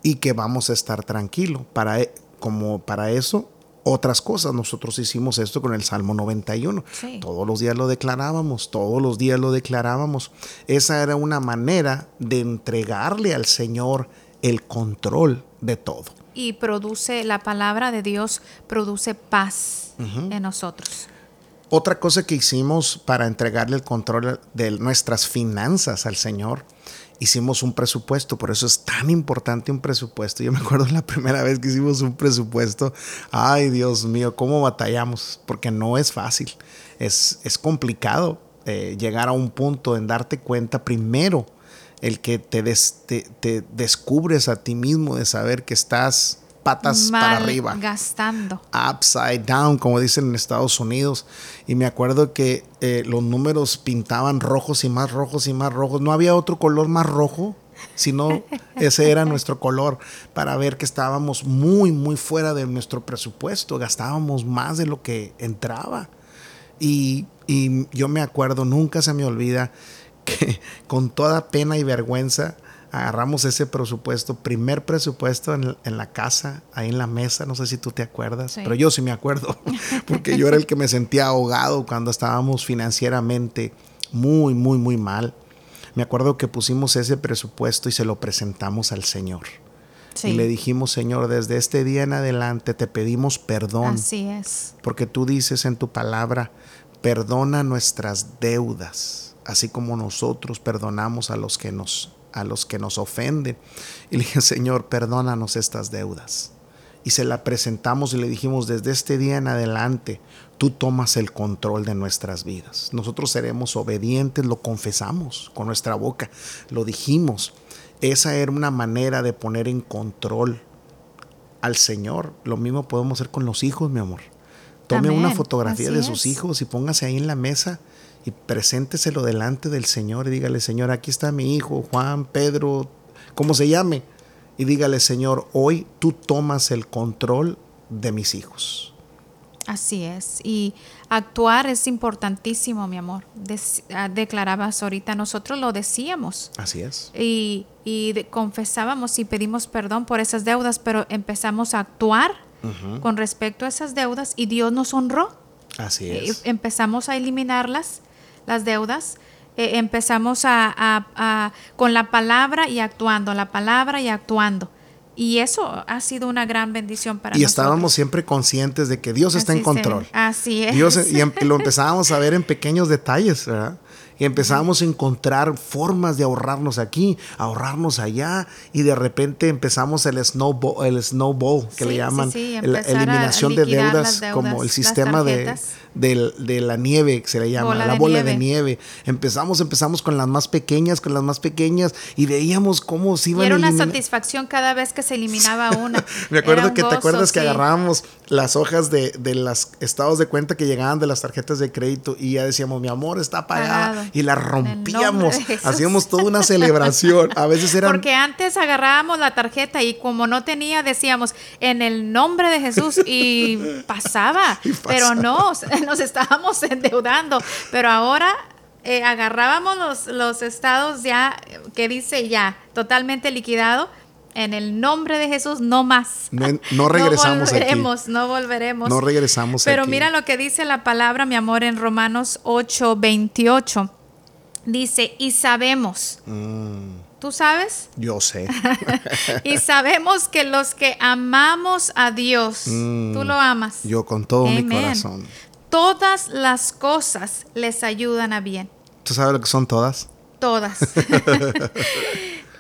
y que vamos a estar tranquilos. Para, e, como para eso otras cosas. Nosotros hicimos esto con el Salmo 91. Todos los días lo declarábamos, todos los días lo declarábamos. Esa era una manera de entregarle al Señor el control de todo. Y produce, la palabra de Dios produce paz en nosotros. Otra cosa que hicimos para entregarle el control de nuestras finanzas al Señor hicimos un presupuesto, por eso es tan importante un presupuesto. Yo me acuerdo la primera vez que hicimos un presupuesto, ay Dios mío, cómo batallamos, porque no es fácil, es, es complicado eh, llegar a un punto en darte cuenta primero el que te, te descubres a ti mismo de saber que estás patas para arriba. Gastando. Upside down, como dicen en Estados Unidos. Y me acuerdo que eh, los números pintaban rojos y más rojos y más rojos. No había otro color más rojo, sino ese era nuestro color para ver que estábamos muy, muy fuera de nuestro presupuesto. Gastábamos más de lo que entraba. Y, y yo me acuerdo, nunca se me olvida que con toda pena y vergüenza agarramos ese presupuesto, primer presupuesto en, la casa, ahí en la mesa, no sé si tú te acuerdas, pero yo sí me acuerdo, porque yo era el que me sentía ahogado cuando estábamos financieramente muy, muy, muy mal. Me acuerdo que pusimos ese presupuesto y se lo presentamos al Señor. Y le dijimos, Señor, desde este día en adelante te pedimos perdón. Así es. Porque tú dices en tu palabra, perdona nuestras deudas, así como nosotros perdonamos a los que nos a los que nos ofenden. Y le dije, Señor, perdónanos estas deudas. Y se la presentamos y le dijimos, desde este día en adelante, tú tomas el control de nuestras vidas. Nosotros seremos obedientes, lo confesamos con nuestra boca, lo dijimos. Esa era una manera de poner en control al Señor. Lo mismo podemos hacer con los hijos, mi amor. Tome una fotografía de sus hijos y póngase ahí en la mesa y presénteselo delante del Señor y dígale, Señor, aquí está mi hijo, Juan, Pedro, como se llame. Y dígale, Señor, hoy tú tomas el control de mis hijos. Así es. Y actuar es importantísimo, mi amor. Ah, declarabas ahorita, nosotros lo decíamos. Así es. Y, confesábamos y pedimos perdón por esas deudas, pero empezamos a actuar con respecto a esas deudas y Dios nos honró. Así es. empezamos a eliminarlas las deudas, eh, empezamos a, con la palabra y actuando, la palabra y actuando. Y eso ha sido una gran bendición para nosotros. Y estábamos siempre conscientes de que Dios está en control. así es. Dios, y em, lo empezábamos a ver en pequeños detalles, ¿verdad? y empezamos a encontrar formas de ahorrarnos aquí, ahorrarnos allá y de repente empezamos el snowball, el snowball que le llaman la eliminación de deudas, como el sistema de, de, la nieve que se le llama, la bola de nieve. Empezamos, empezamos con las más pequeñas, con las más pequeñas y veíamos cómo se iban y era una satisfacción cada vez que se eliminaba una. Me acuerdo que te acuerdas que agarrábamos las hojas de, de los estados de cuenta que llegaban de las tarjetas de crédito y ya decíamos, mi amor está pagada y la rompíamos. Hacíamos toda una celebración. A veces era Porque antes agarrábamos la tarjeta y como no tenía, decíamos, en el nombre de Jesús y pasaba. Pero no, nos estábamos endeudando. Pero ahora eh, agarrábamos los, los estados ya que dice ya, totalmente liquidado en el nombre de Jesús, no más. No, regresamos. No volveremos, no volveremos. No regresamos. Pero mira lo que dice la palabra, mi amor, en Romanos 8, 28. Dice, y sabemos. Mm. ¿Tú sabes? Yo sé. y sabemos que los que amamos a Dios, mm. tú lo amas. Yo con todo mi corazón. Todas las cosas les ayudan a bien. ¿Tú sabes lo que son todas? Todas.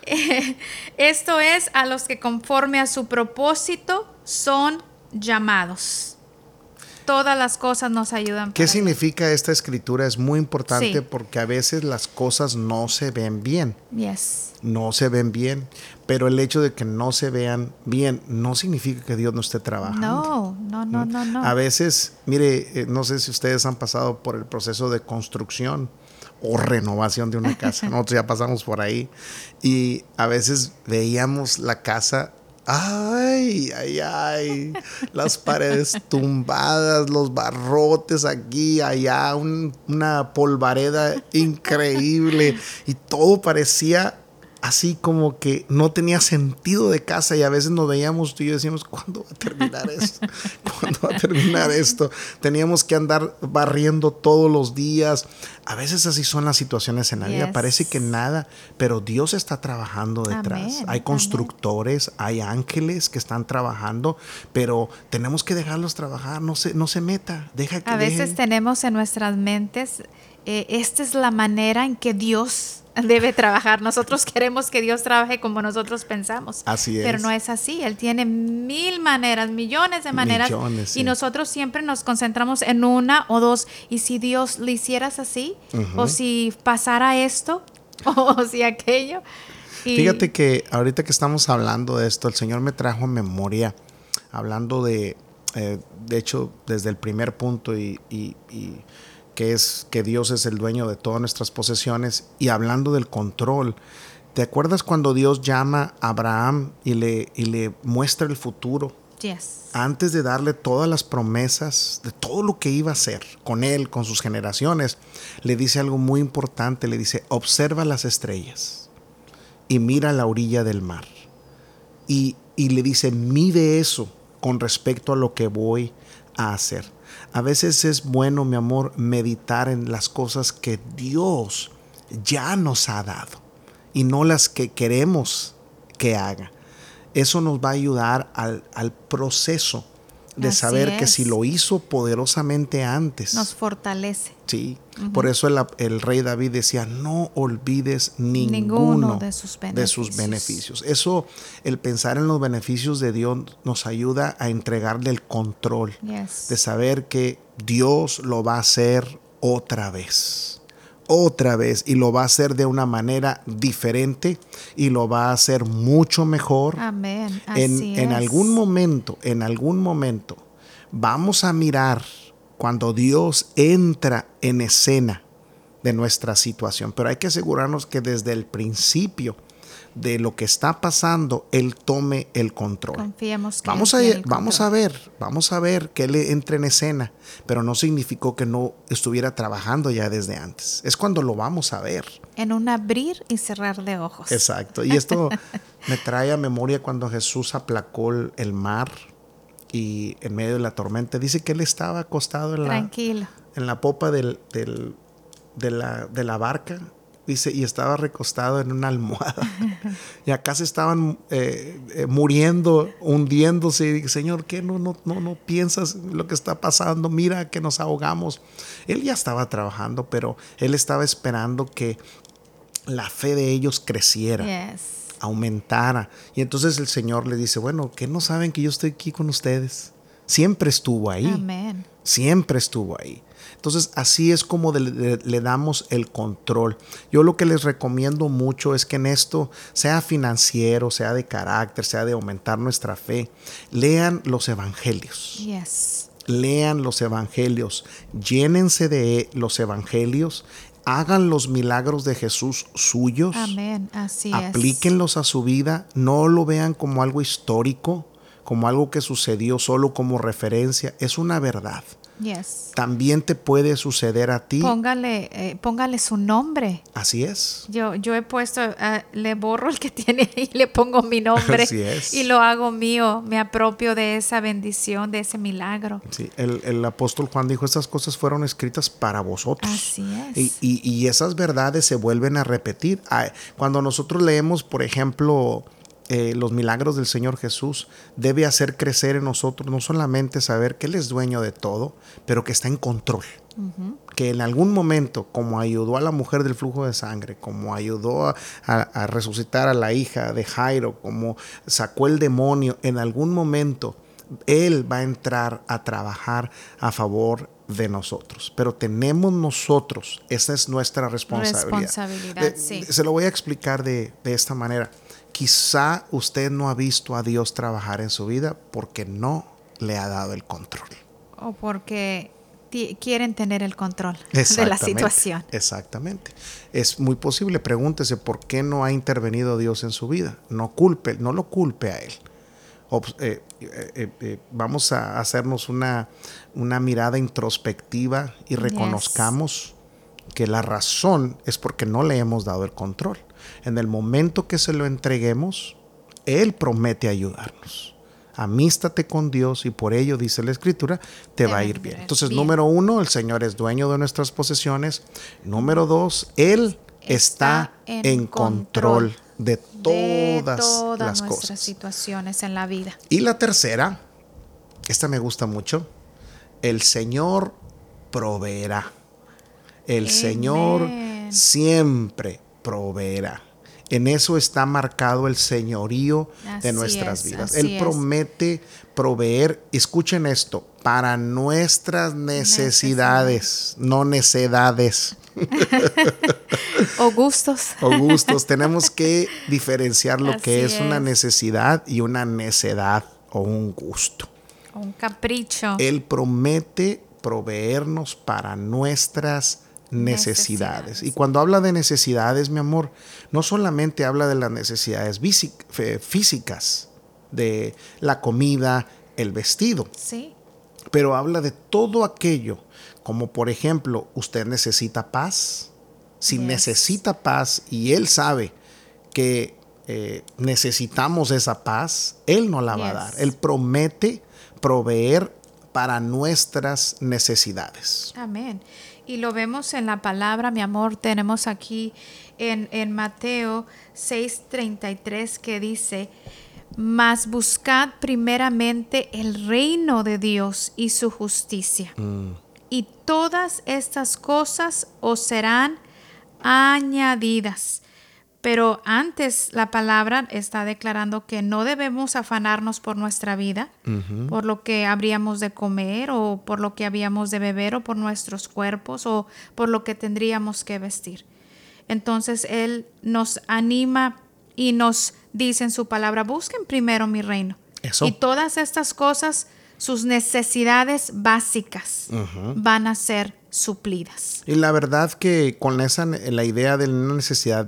Esto es a los que conforme a su propósito son llamados todas las cosas nos ayudan. ¿Qué significa esta escritura? Es muy importante porque a veces las cosas no se ven bien. Yes. No se ven bien, pero el hecho de que no se vean bien no significa que Dios no esté trabajando. No, no, no, no, no. A veces, mire, eh, no sé si ustedes han pasado por el proceso de construcción o renovación de una casa. Nosotros ya pasamos por ahí y a veces veíamos la casa Ay, ay, ay. Las paredes tumbadas, los barrotes aquí, allá, una polvareda increíble. Y todo parecía así como que no tenía sentido de casa y a veces nos veíamos tú y yo decíamos, ¿cuándo va a terminar esto? ¿Cuándo va a terminar esto? Teníamos que andar barriendo todos los días. A veces así son las situaciones en la vida. Parece que nada, pero Dios está trabajando detrás. hay constructores, hay ángeles que están trabajando, pero tenemos que dejarlos trabajar, no se, no se meta. Deja que a veces tenemos en nuestras mentes, eh, esta es la manera en que Dios debe trabajar. Nosotros queremos que Dios trabaje como nosotros pensamos. Así es. Pero no es así. Él tiene mil maneras, millones de maneras. y nosotros siempre nos concentramos en una o dos. Y si Dios lo hicieras así, o si pasara esto, o si aquello. Fíjate que ahorita que estamos hablando de esto, el Señor me trajo en memoria, hablando de, eh, de hecho, desde el primer punto y que es que Dios es el dueño de todas nuestras posesiones. Y hablando del control, ¿te acuerdas cuando Dios llama a Abraham y le, y le muestra el futuro? Antes de darle todas las promesas de todo lo que iba a hacer con él, con sus generaciones, le dice algo muy importante. Le dice, observa las estrellas y mira la orilla del mar. Y, y le dice, mide eso con respecto a lo que voy a hacer. A veces es bueno, mi amor, meditar en las cosas que Dios ya nos ha dado y no las que queremos que haga. Eso nos va a ayudar al, proceso de saber que si lo hizo poderosamente antes. Nos fortalece. Sí, por eso el, rey David decía, no olvides ninguno, de, sus beneficios. Eso, el pensar en los beneficios de Dios nos ayuda a entregarle el control, de saber que Dios lo va a hacer otra vez otra vez y lo va a hacer de una manera diferente y lo va a hacer mucho mejor. Amén. en, en algún momento, en algún momento, vamos a mirar cuando Dios entra en escena de nuestra situación, pero hay que asegurarnos que desde el principio de lo que está pasando, Él tome el control. Confiemos que vamos, a, vamos a ver, vamos a ver que Él entre en escena, pero no significó que no estuviera trabajando ya desde antes. Es cuando lo vamos a ver. En un abrir y cerrar de ojos. Exacto. Y esto me trae a memoria cuando Jesús aplacó el mar y en medio de la tormenta. Dice que Él estaba acostado en, la, en la popa del, de, la, de la barca Dice, y estaba recostado en una almohada. y acá se estaban eh, eh, muriendo, hundiéndose. Y dije, Señor, ¿qué no, no, no, no piensas lo que está pasando? Mira que nos ahogamos. Él ya estaba trabajando, pero él estaba esperando que la fe de ellos creciera. aumentara. Y entonces el Señor le dice, bueno, ¿qué no saben que yo estoy aquí con ustedes? Siempre estuvo ahí. Amén. Siempre estuvo ahí. Entonces así es como le, damos el control. Yo lo que les recomiendo mucho es que en esto, sea financiero, sea de carácter, sea de aumentar nuestra fe, lean los evangelios. Yes. Lean los evangelios, llénense de los evangelios, hagan los milagros de Jesús suyos. Amén, así Aplíquenlos a su vida, no lo vean como algo histórico, como algo que sucedió solo como referencia, es una verdad. También te puede suceder a ti. Póngale, eh, póngale su nombre. Así es. Yo, yo he puesto, ah, le borro el que tiene y le pongo mi nombre. Así es. Y lo hago mío, me apropio de esa bendición, de ese milagro. Sí, el, apóstol Juan dijo, estas cosas fueron escritas para vosotros. Así es. Y, y esas verdades se vuelven a repetir. Cuando nosotros leemos, por ejemplo, eh, los milagros del Señor Jesús debe hacer crecer en nosotros no solamente saber que Él es dueño de todo, pero que está en control. Que en algún momento, como ayudó a la mujer del flujo de sangre, como ayudó a, resucitar a la hija de Jairo, como sacó el demonio, en algún momento Él va a entrar a trabajar a favor de nosotros. Pero tenemos nosotros, esa es nuestra responsabilidad. Responsabilidad, eh, sí. Se lo voy a explicar de, de esta manera Quizá usted no ha visto a Dios trabajar en su vida porque no le ha dado el control. O porque quieren tener el control de la situación. Exactamente. Es muy posible. Pregúntese por qué no ha intervenido Dios en su vida. No culpe, no lo culpe a él. Eh, eh, eh, vamos a hacernos una, una mirada introspectiva y reconozcamos que la razón es porque no le hemos dado el control en el momento que se lo entreguemos, Él promete ayudarnos. Amístate con Dios y por ello, dice la Escritura, te va a ir bien. Entonces, número uno, el Señor es dueño de nuestras posesiones. Número dos, Él está, en control, de todas, las nuestras cosas. situaciones en la vida. Y la tercera, esta me gusta mucho, el Señor proveerá. El Señor siempre proveerá. En eso está marcado el señorío de nuestras vidas. Él promete proveer, escuchen esto, para nuestras necesidades, no necedades. o gustos. o gustos. Tenemos que diferenciar lo que es, una necesidad y una necedad o un gusto. un capricho. Él promete proveernos para nuestras necesidades. Y cuando habla de necesidades, mi amor, no solamente habla de las necesidades físicas, de la comida, el vestido. Sí. Pero habla de todo aquello, como por ejemplo, usted necesita paz. Si necesita paz y él sabe que eh, necesitamos esa paz, Él nos la va a dar. Él promete proveer para nuestras necesidades. Amén. Y lo vemos en la palabra, mi amor, tenemos aquí en, en Mateo 6:33 que dice, mas buscad primeramente el reino de Dios y su justicia. Mm. Y todas estas cosas os serán añadidas. Pero antes la palabra está declarando que no debemos afanarnos por nuestra vida, por lo que habríamos de comer o por lo que habíamos de beber o por nuestros cuerpos o por lo que tendríamos que vestir. Entonces Él nos anima y nos dice en su palabra, busquen primero mi reino. Y todas estas cosas, sus necesidades básicas van a ser suplidas. Y la verdad que con esa la idea de una necesidad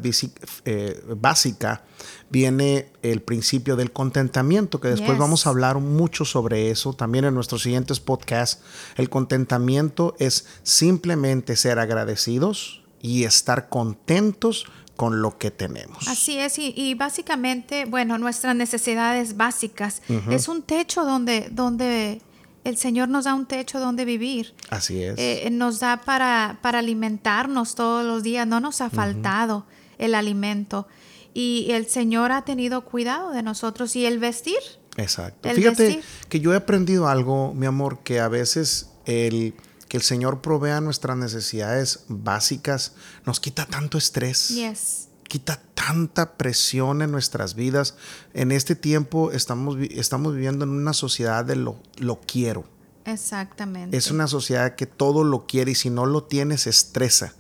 eh, básica viene el principio del contentamiento, que después vamos a hablar mucho sobre eso también en nuestros siguientes podcasts. El contentamiento es simplemente ser agradecidos y estar contentos con lo que tenemos. Así es, y, básicamente, bueno, nuestras necesidades básicas es un techo donde, donde el Señor nos da un techo donde vivir. Así es. Eh, nos da para, para alimentarnos todos los días, no nos ha faltado el alimento. Y el Señor ha tenido cuidado de nosotros y el vestir. Exacto. Fíjate que yo he aprendido algo, mi amor, que a veces el que el Señor provea nuestras necesidades básicas nos quita tanto estrés. Yes quita tanta presión en nuestras vidas. En este tiempo estamos, estamos viviendo en una sociedad de lo, lo quiero. Exactamente. Es una sociedad que todo lo quiere y si no lo tienes, estresa.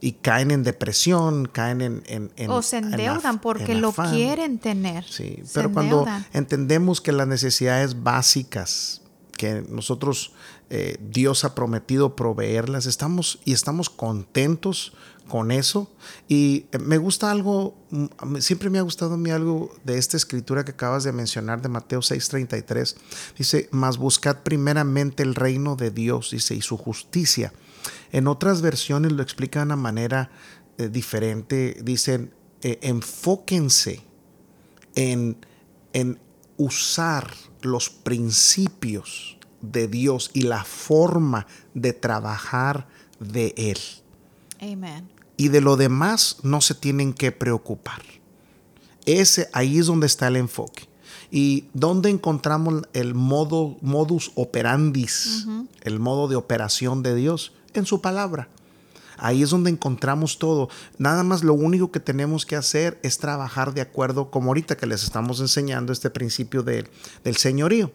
Y caen en depresión, caen en... en, o se endeudan porque lo quieren tener. Sí, pero cuando entendemos que las necesidades básicas que nosotros, eh, Dios ha prometido proveerlas, estamos y estamos contentos con eso. Y eh, me gusta algo, mm, siempre me ha gustado a mí algo de esta escritura que acabas de mencionar de Mateo 6:33. Dice, mas buscad primeramente el reino de Dios, dice, y su justicia. En otras versiones lo explica de una manera eh, diferente. Dicen, eh, enfóquense en, en usar los principios de Dios y la forma de trabajar de Él. Amen. Y de lo demás no se tienen que preocupar. Ese, ahí es donde está el enfoque. ¿Y dónde encontramos el modo, modus operandis, el modo de operación de Dios? En su palabra. Ahí es donde encontramos todo. Nada más lo único que tenemos que hacer es trabajar de acuerdo, como ahorita que les estamos enseñando este principio del señorío.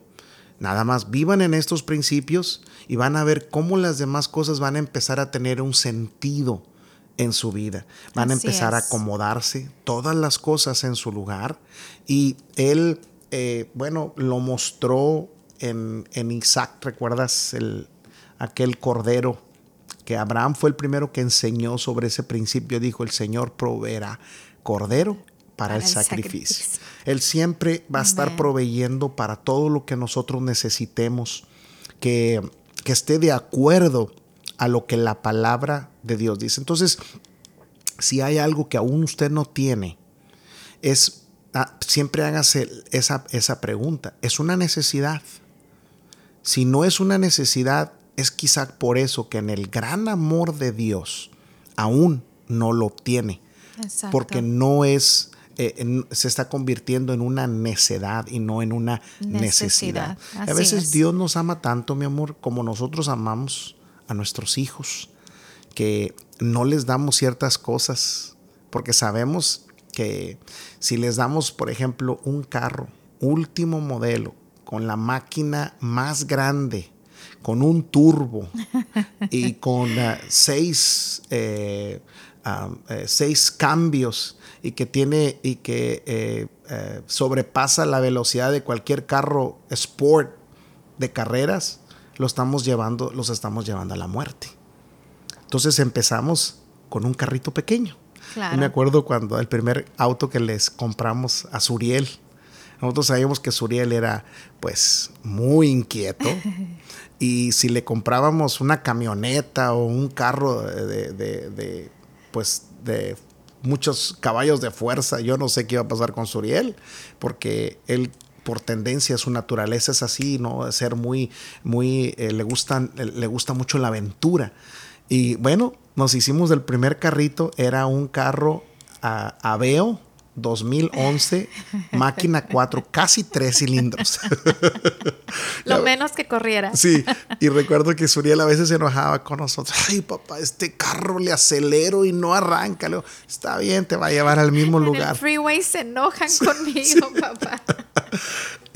Nada más vivan en estos principios y van a ver cómo las demás cosas van a empezar a tener un sentido en su vida. Van a empezar a acomodarse todas las cosas en su lugar. Y él, eh, bueno, lo mostró en, en Isaac, ¿recuerdas el, aquel cordero? Que Abraham fue el primero que enseñó sobre ese principio. Dijo, el Señor proveerá cordero para, el, sacrificio. Él siempre va a estar proveyendo para todo lo que nosotros necesitemos, que, que esté de acuerdo a lo que la palabra de Dios dice. Entonces, si hay algo que aún usted no tiene, es ah, siempre hágase esa, esa pregunta. ¿Es una necesidad? Si no es una necesidad, es quizá por eso que en el gran amor de Dios aún no lo obtiene. Porque no es eh, se está convirtiendo en una necedad y no en una necesidad. A veces Dios nos ama tanto, mi amor, como nosotros amamos a nuestros hijos, que no les damos ciertas cosas, porque sabemos que si les damos, por ejemplo, un carro último modelo, con la máquina más grande, con un turbo y con uh, seis, eh, um, eh, seis cambios y que tiene y que eh, eh, sobrepasa la velocidad de cualquier carro sport de carreras, lo estamos llevando, los estamos llevando a la muerte. Entonces empezamos con un carrito pequeño. me acuerdo cuando el primer auto que les compramos a Suriel, Nosotros sabíamos que Suriel era pues muy inquieto y si le comprábamos una camioneta o un carro de, de, pues de muchos caballos de fuerza, yo no sé qué iba a pasar con Suriel porque él por tendencia, su naturaleza es así, ¿no? Ser muy, muy, eh, le, gustan, le gusta mucho la aventura. Y bueno, nos hicimos del primer carrito, era un carro a, Aveo 2011, máquina 4, casi tres cilindros. Lo menos que corriera. Sí, y recuerdo que Suriel a veces se enojaba con nosotros. Ay, papá, este carro le acelero y no arranca. Le Está bien, te va a llevar al mismo lugar. El freeway se enojan conmigo, papá.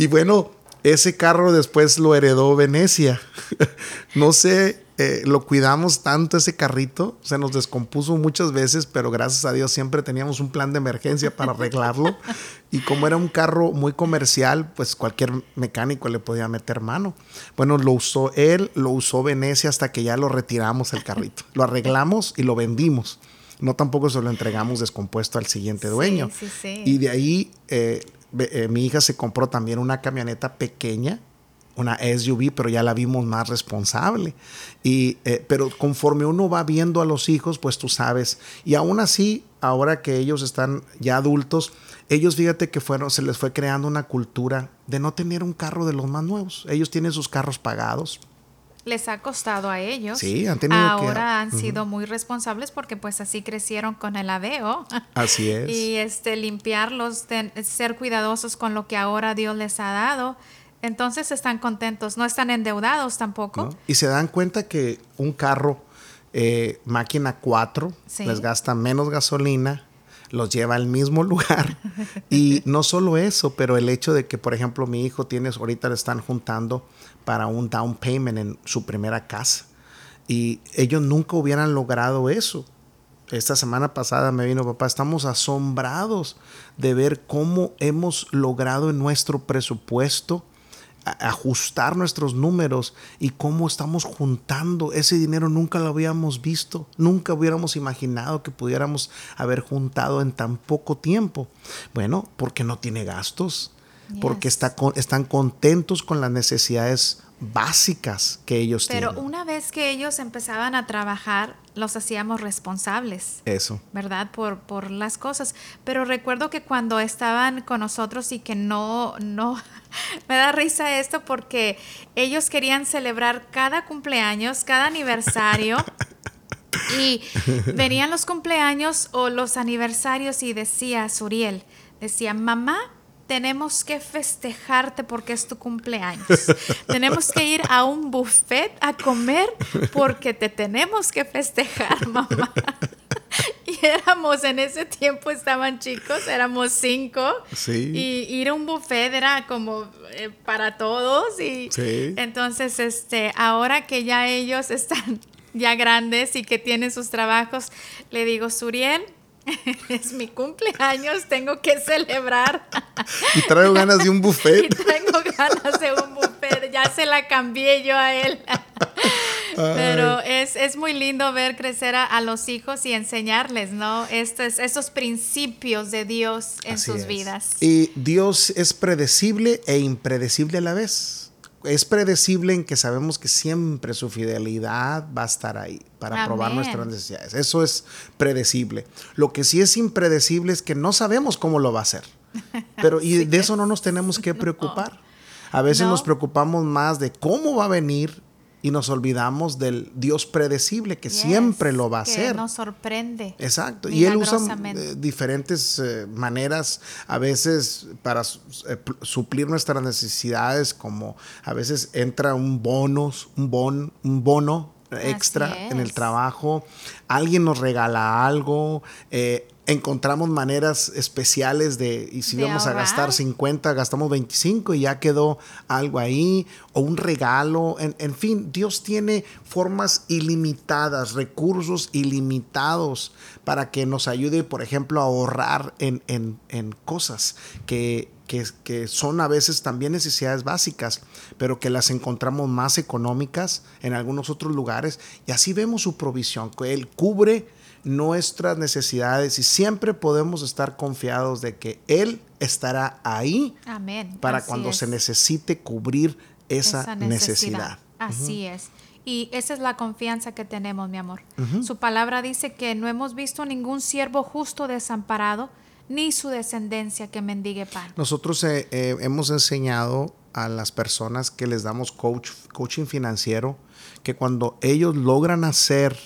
Y bueno, ese carro después lo heredó Venecia. no sé eh, lo cuidamos tanto ese carrito, se nos descompuso muchas veces, pero gracias a Dios siempre teníamos un plan de emergencia para arreglarlo. y como era un carro muy comercial, pues cualquier mecánico le podía meter mano. Bueno, lo usó él, lo usó Venecia hasta que ya lo retiramos el carrito. Lo arreglamos y lo vendimos. No tampoco se lo entregamos descompuesto al siguiente dueño. Y de ahí eh, eh, mi hija se compró también una camioneta pequeña una SUV, pero ya la vimos más responsable. Y, eh, pero conforme uno va viendo a los hijos, pues tú sabes. Y aún así, ahora que ellos están ya adultos, ellos fíjate que fueron, se les fue creando una cultura de no tener un carro de los más nuevos. Ellos tienen sus carros pagados. Les ha costado a ellos. Sí, han tenido Ahora han sido muy responsables porque pues así crecieron con el aveo. Así es. y este limpiarlos, ser cuidadosos con lo que ahora Dios les ha dado entonces están contentos, no están endeudados tampoco. Y se dan cuenta que un carro eh, máquina 4 les gasta menos gasolina, los lleva al mismo lugar. y no solo eso, pero el hecho de que, por ejemplo, mi hijo tiene, ahorita le están juntando para un down payment en su primera casa. Y ellos nunca hubieran logrado eso. Esta semana pasada me vino papá, estamos asombrados de ver cómo hemos logrado en nuestro presupuesto ajustar nuestros números y cómo estamos juntando ese dinero nunca lo habíamos visto, nunca hubiéramos imaginado que pudiéramos haber juntado en tan poco tiempo. Bueno, porque no tiene gastos, porque está están contentos con las necesidades básicas que ellos tienen. Pero una vez que ellos empezaban a trabajar, los hacíamos responsables. Eso. ¿Verdad? Por, por las cosas. Pero recuerdo que cuando estaban con nosotros y que no, no, me da risa esto porque ellos querían celebrar cada cumpleaños, cada aniversario. y venían los cumpleaños o los aniversarios y decía Suriel, decía, mamá, tenemos que festejarte porque es tu cumpleaños. tenemos que ir a un buffet a comer porque te tenemos que festejar, mamá. y éramos, en ese tiempo estaban chicos, éramos cinco. Sí. Y ir a un buffet era como eh, para todos. Y entonces, este, ahora que ya ellos están ya grandes y que tienen sus trabajos, le digo, Suriel, es mi cumpleaños, tengo que celebrar. Y traigo ganas de un buffet. Y tengo ganas de un buffet, ya se la cambié yo a él. Pero es, muy lindo ver crecer a, los hijos y enseñarles, ¿no? Estos, esos principios de Dios en sus vidas. Y Dios es predecible e impredecible a la vez es predecible en que sabemos que siempre su fidelidad va a estar ahí para probar nuestras necesidades. Eso es predecible. Lo que sí es impredecible es que no sabemos cómo lo va a hacer. Pero y de eso no nos tenemos que preocupar. A veces nos preocupamos más de cómo va a venir y nos olvidamos del Dios predecible que siempre lo va a hacer. Nos sorprende. Exacto. Y Él usa eh, diferentes eh, maneras, a veces para eh, suplir nuestras necesidades, como a veces entra un bonus, un, bon, un bono extra en el trabajo, alguien nos regala algo, encontramos maneras especiales de, y si vamos a gastar 50, gastamos 25 y ya quedó algo ahí, o un regalo, en, fin, Dios tiene formas ilimitadas, recursos ilimitados para que nos ayude, por ejemplo, a ahorrar en, en, cosas que, que, que, son a veces también necesidades básicas, pero que las encontramos más económicas en algunos otros lugares, y así vemos su provisión, que Él cubre nuestras necesidades y siempre podemos estar confiados de que Él estará ahí para cuando se necesite cubrir esa, necesidad. Así es. Y esa es la confianza que tenemos, mi amor. Su palabra dice que no hemos visto ningún siervo justo desamparado, ni su descendencia que mendigue pan. Nosotros eh, eh, hemos enseñado a las personas que les damos coach, coaching financiero que cuando ellos logran hacer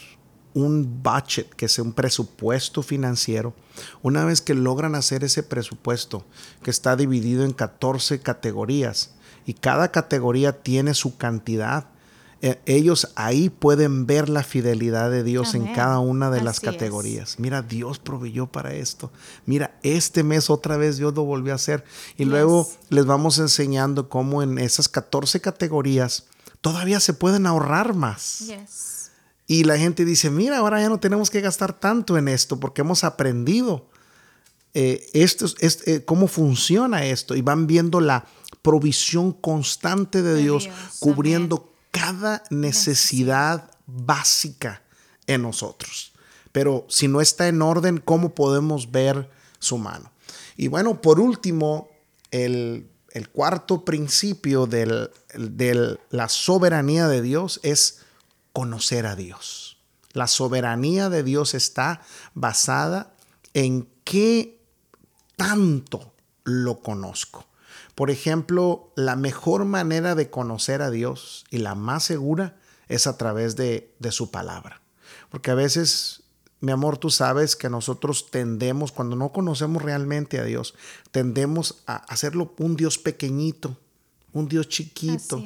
un budget, que es un presupuesto financiero, una vez que logran hacer ese presupuesto, que está dividido en 14 categorías, y cada categoría tiene su cantidad, eh, ellos ahí pueden ver la fidelidad de Dios en cada una de las categorías. Mira, Dios proveyó para esto. Mira, este mes otra vez Dios lo volvió a hacer. Y luego les vamos enseñando cómo en esas 14 categorías todavía se pueden ahorrar más. Y la gente dice, mira, ahora ya no tenemos que gastar tanto en esto porque hemos aprendido eh, esto, es, eh, cómo funciona esto y van viendo la provisión constante de, Dios, cubriendo cada necesidad básica en nosotros. Pero si no está en orden, ¿cómo podemos ver su mano? Y bueno, por último, el, cuarto principio de la soberanía de Dios es conocer a Dios. La soberanía de Dios está basada en qué tanto lo conozco. Por ejemplo, la mejor manera de conocer a Dios y la más segura es a través de, su palabra. Porque a veces, mi amor, tú sabes que nosotros tendemos, cuando no conocemos realmente a Dios, tendemos a hacerlo un Dios pequeñito, un Dios chiquito.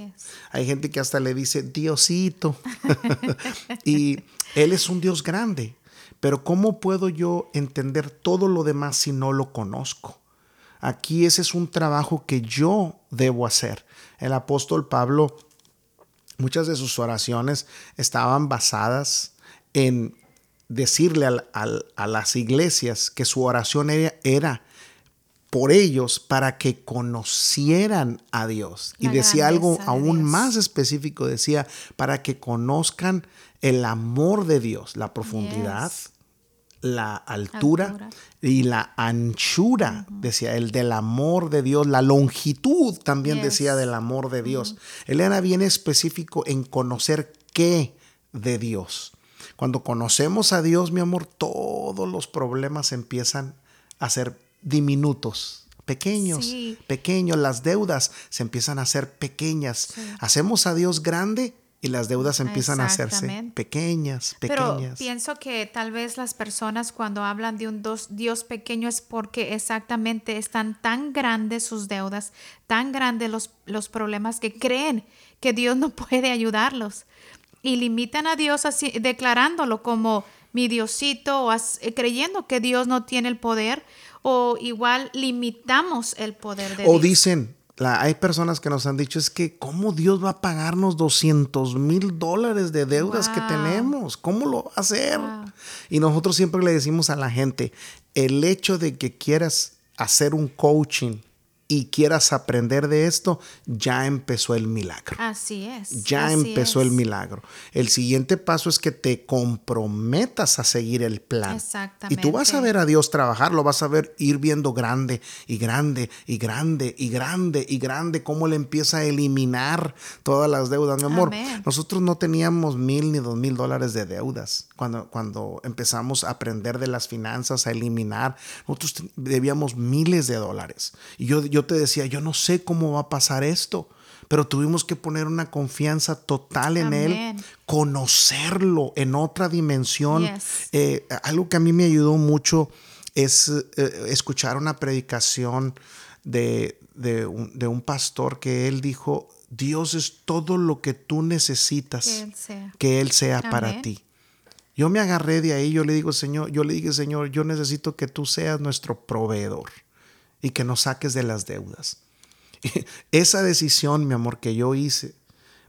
Hay gente que hasta le dice Diosito. y Él es un Dios grande. Pero ¿cómo puedo yo entender todo lo demás si no lo conozco? Aquí ese es un trabajo que yo debo hacer. El apóstol Pablo, muchas de sus oraciones estaban basadas en decirle a las iglesias que su oración era, por ellos para que conocieran a Dios. y decía algo aún más específico, decía, para que conozcan el amor de Dios, la profundidad, la altura, y la anchura, decía él, del amor de Dios, la longitud también decía del amor de Dios. Él era bien específico en conocer qué de Dios. Cuando conocemos a Dios, mi amor, todos los problemas empiezan a ser diminutos, pequeños, pequeños. Las deudas se empiezan a hacer pequeñas. Hacemos a Dios grande y las deudas empiezan a hacerse pequeñas, pequeñas. Pero pienso que tal vez las personas cuando hablan de un Dios pequeño es porque exactamente están tan grandes sus deudas, tan grandes los, los problemas que creen que Dios no puede ayudarlos y limitan a Dios así, declarándolo como mi Diosito o eh, creyendo que Dios no tiene el poder o igual limitamos el poder de Dios. O dicen, hay personas que nos han dicho es que cómo Dios va a pagarnos 200 mil dólares de deudas que tenemos, ¿cómo lo va a hacer? Y nosotros siempre le decimos a la gente, el hecho de que quieras hacer un coaching y quieras aprender de esto, ya empezó el milagro. Así es. Ya empezó el milagro. El siguiente paso es que te comprometas a seguir el plan. Exactamente. Y tú vas a ver a Dios trabajar, lo vas a ver ir viendo grande y grande y grande y grande y grande, cómo le empieza a eliminar todas las deudas. Mi amor, nosotros no teníamos mil ni dos mil dólares de deudas cuando, cuando empezamos a aprender de las finanzas, a eliminar. Nosotros debíamos miles de dólares. Y yo, yo yo te decía, yo no sé cómo va a pasar esto, pero tuvimos que poner una confianza total en Él, conocerlo en otra dimensión. Eh, algo que a mí me ayudó mucho es eh, escuchar una predicación de, un, pastor que él dijo, Dios es todo lo que tú necesitas que Él sea, para ti. Yo me agarré de ahí, yo le digo, Señor, yo le dije, Señor, yo necesito que tú seas nuestro proveedor y que nos saques de las deudas. Esa decisión, mi amor, que yo hice,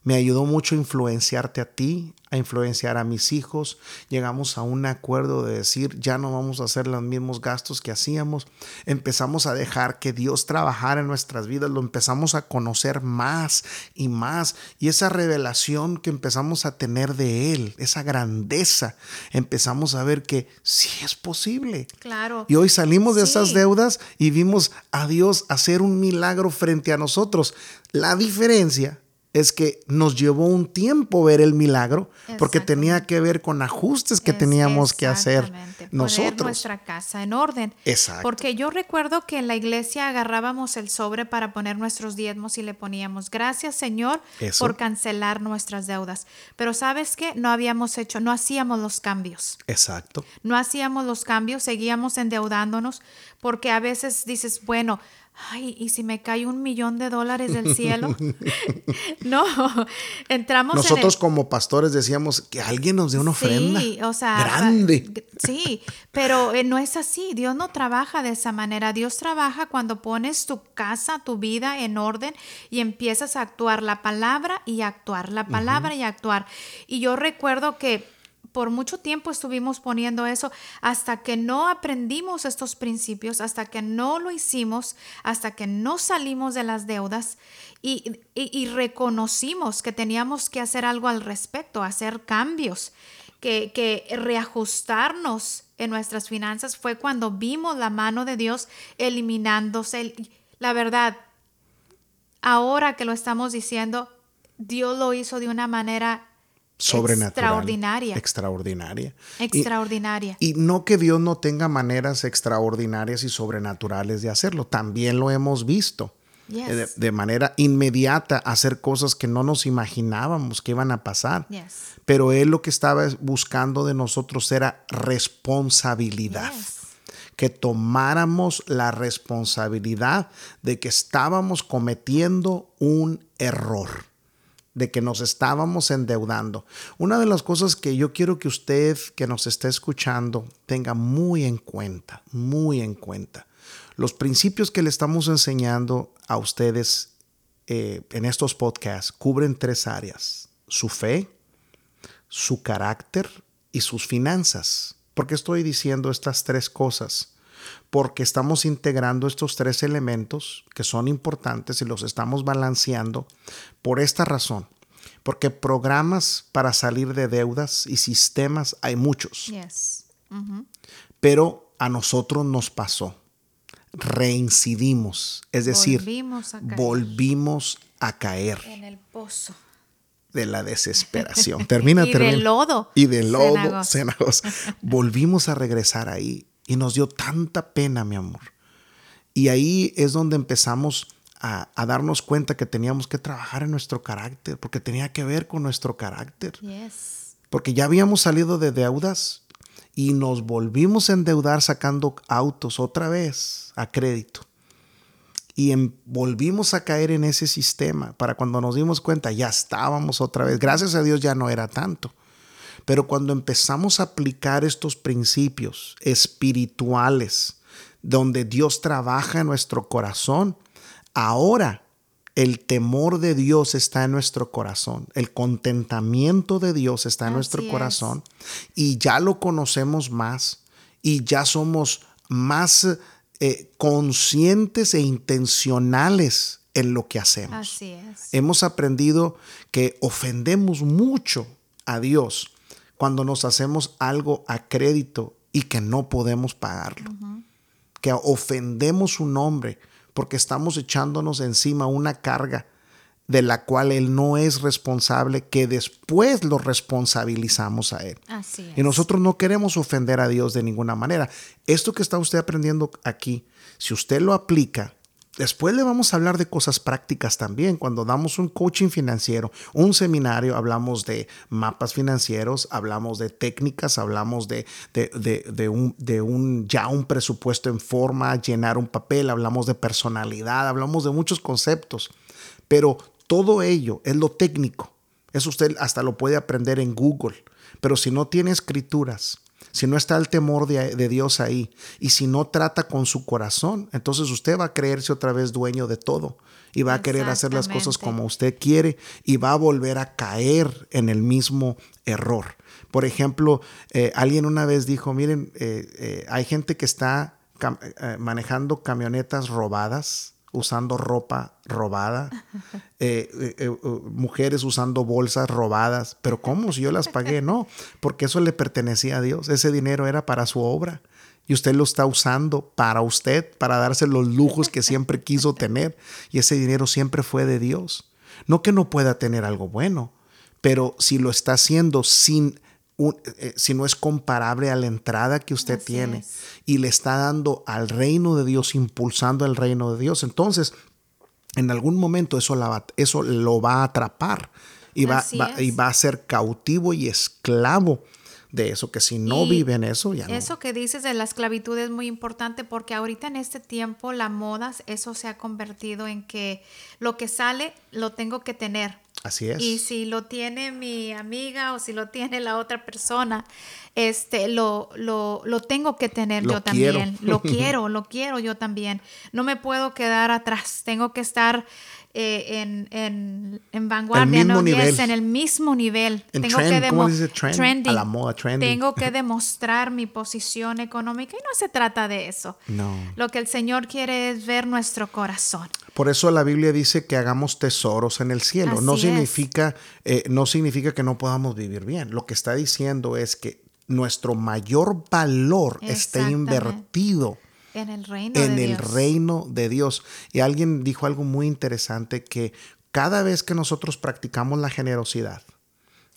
me ayudó mucho a influenciarte a ti, a influenciar a mis hijos. Llegamos a un acuerdo de decir, ya no vamos a hacer los mismos gastos que hacíamos. Empezamos a dejar que Dios trabajara en nuestras vidas, lo empezamos a conocer más y más. Y esa revelación que empezamos a tener de Él, esa grandeza, empezamos a ver que sí es posible. Claro. Y hoy salimos de esas deudas y vimos a Dios hacer un milagro frente a nosotros. La diferencia es que nos llevó un tiempo ver el milagro porque tenía que ver con ajustes que teníamos que hacer nosotros. Poner nuestra casa en orden. Exacto. Porque yo recuerdo que en la iglesia agarrábamos el sobre para poner nuestros diezmos y le poníamos gracias Señor por cancelar nuestras deudas. Pero sabes qué, no habíamos hecho, no hacíamos los cambios. Exacto. No hacíamos los cambios, seguíamos endeudándonos porque a veces dices, bueno, ay, ¿y si me cae un millón de dólares del cielo? no, entramos Nosotros como pastores decíamos que alguien nos dé una ofrenda sí, o sea, grande. Sí, pero eh, no es así. Dios no trabaja de esa manera. Dios trabaja cuando pones tu casa, tu vida en orden y empiezas a actuar la palabra y actuar, la palabra y actuar. Y yo recuerdo que por mucho tiempo estuvimos poniendo eso hasta que no aprendimos estos principios, hasta que no lo hicimos, hasta que no salimos de las deudas y, reconocimos que teníamos que hacer algo al respecto, hacer cambios, que, que reajustarnos en nuestras finanzas fue cuando vimos la mano de Dios eliminándose. La verdad, ahora que lo estamos diciendo, Dios lo hizo de una manera sobrenatural. Extraordinaria. Extraordinaria. Extraordinaria. Y, no que Dios no tenga maneras extraordinarias y sobrenaturales de hacerlo, también lo hemos visto. Eh, de, manera inmediata hacer cosas que no nos imaginábamos que iban a pasar. Pero Él lo que estaba buscando de nosotros era responsabilidad. Que tomáramos la responsabilidad de que estábamos cometiendo un error de que nos estábamos endeudando. Una de las cosas que yo quiero que usted que nos esté escuchando tenga muy en cuenta, muy en cuenta. Los principios que le estamos enseñando a ustedes eh, en estos podcasts cubren tres áreas. Su fe, su carácter y sus finanzas. ¿Por qué estoy diciendo estas tres cosas? Porque estamos integrando estos tres elementos que son importantes y los estamos balanceando por esta razón. Porque programas para salir de deudas y sistemas hay muchos. Pero a nosotros nos pasó. Reincidimos, es decir, volvimos a caer. En el pozo de la desesperación. Termina, y del lodo. Y del lodo, Volvimos a regresar ahí y nos dio tanta pena, mi amor. Y ahí es donde empezamos a, darnos cuenta que teníamos que trabajar en nuestro carácter, porque tenía que ver con nuestro carácter. Porque ya habíamos salido de deudas y nos volvimos a endeudar sacando autos otra vez a crédito. Y volvimos a caer en ese sistema para cuando nos dimos cuenta ya estábamos otra vez. Gracias a Dios ya no era tanto. Pero cuando empezamos a aplicar estos principios espirituales, donde Dios trabaja en nuestro corazón, ahora el temor de Dios está en nuestro corazón, el contentamiento de Dios está en nuestro corazón y ya lo conocemos más y ya somos más eh, conscientes e intencionales en lo que hacemos. Así es. Hemos aprendido que ofendemos mucho a Dios cuando nos hacemos algo a crédito y que no podemos pagarlo. Que ofendemos su nombre porque estamos echándonos encima una carga de la cual Él no es responsable, que después lo responsabilizamos a Él. Así Y nosotros no queremos ofender a Dios de ninguna manera. Esto que está usted aprendiendo aquí, si usted lo aplica, Después le vamos a hablar de cosas prácticas también. Cuando damos un coaching financiero, un seminario, hablamos de mapas financieros, hablamos de técnicas, hablamos de, ya un presupuesto en forma, llenar un papel, hablamos de personalidad, hablamos de muchos conceptos. Pero todo ello es lo técnico. Eso usted hasta lo puede aprender en Google. Pero si no tiene escrituras, si no está el temor de, Dios ahí y si no trata con su corazón, entonces usted va a creerse otra vez dueño de todo y va a querer hacer las cosas como usted quiere y va a volver a caer en el mismo error. Por ejemplo, eh, alguien una vez dijo, miren, eh, eh, hay gente que está manejando camionetas robadas usando ropa robada, eh, eh, eh, mujeres usando bolsas robadas, pero ¿cómo si yo las pagué? No, porque eso le pertenecía a Dios, ese dinero era para su obra y usted lo está usando para usted, para darse los lujos que siempre quiso tener y ese dinero siempre fue de Dios. No que no pueda tener algo bueno, pero si lo está haciendo sin eh, si no es comparable a la entrada que usted tiene y le está dando al reino de Dios, impulsando el reino de Dios, entonces en algún momento eso, eso lo va a atrapar y va, y va a ser cautivo y esclavo de eso, que si no vive en eso, ya no. Eso que dices de la esclavitud es muy importante porque ahorita en este tiempo la moda, eso se ha convertido en que lo que sale lo tengo que tener. Así es. Y si lo tiene mi amiga o si lo tiene la otra persona, este, lo, lo, lo tengo que tener yo también. Lo quiero, lo quiero yo también. No me puedo quedar atrás. Tengo que estar eh, en, en, en, vanguardia, ¿no? en el mismo nivel. tengo que Tengo que demostrar mi posición económica y no se trata de eso. No. Lo que el Señor quiere es ver nuestro corazón. Por eso la Biblia dice que hagamos tesoros en el cielo. no significa, eh, no significa que no podamos vivir bien. Lo que está diciendo es que nuestro mayor valor está invertido en el reino en de el Dios. reino de Dios. Y alguien dijo algo muy interesante que cada vez que nosotros practicamos la generosidad,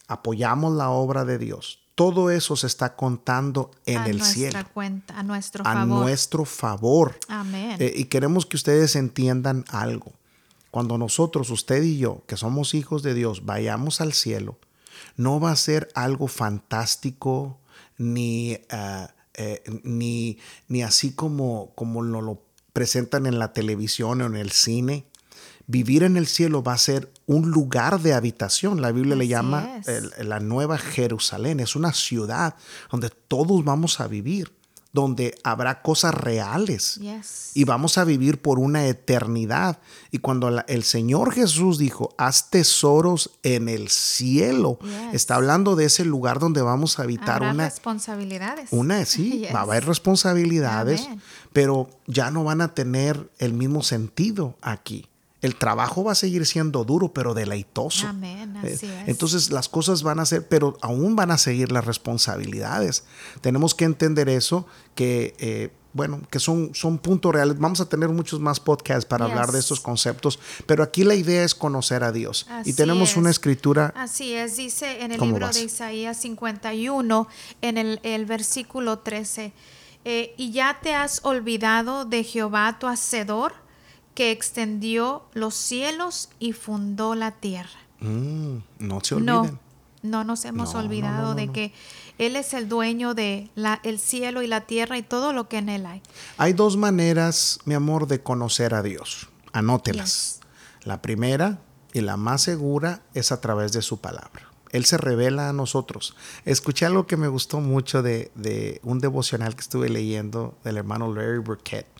apoyamos la obra de Dios, todo eso se está contando en el cielo. Cuenta, a nuestro favor. A nuestro favor. Amén. Eh, y queremos que ustedes entiendan algo. Cuando nosotros, usted y yo, que somos hijos de Dios, vayamos al cielo, no va a ser algo fantástico ni uh, eh, ni, ni, así como, como lo, lo presentan en la televisión o en el cine. Vivir en el cielo va a ser un lugar de habitación. La Biblia le llama la Nueva Jerusalén. Es una ciudad donde todos vamos a vivir donde habrá cosas reales. Y vamos a vivir por una eternidad. Y cuando el Señor Jesús dijo, haz tesoros en el cielo, está hablando de ese lugar donde vamos a habitar habrá una responsabilidades. Una, sí, va a haber responsabilidades, pero ya no van a tener el mismo sentido aquí el trabajo va a seguir siendo duro, pero deleitoso. Amén, eh, así es. Entonces las cosas van a ser, pero aún van a seguir las responsabilidades. Tenemos que entender eso, que, eh, bueno, que son, son puntos reales. Vamos a tener muchos más podcasts para hablar de estos conceptos, pero aquí la idea es conocer a Dios. y tenemos una escritura. Así es, dice en el libro de Isaías 51, en el, versículo 13, eh, y ya te has olvidado de Jehová tu Hacedor que extendió los cielos y fundó la tierra. Mm, no se olviden. No, nos hemos olvidado de que Él es el dueño de la, el cielo y la tierra y todo lo que en Él hay. Hay dos maneras, mi amor, de conocer a Dios. Anótelas. La primera y la más segura es a través de su palabra. Él se revela a nosotros. Escuché algo que me gustó mucho de, de un devocional que estuve leyendo del hermano Larry Burkett.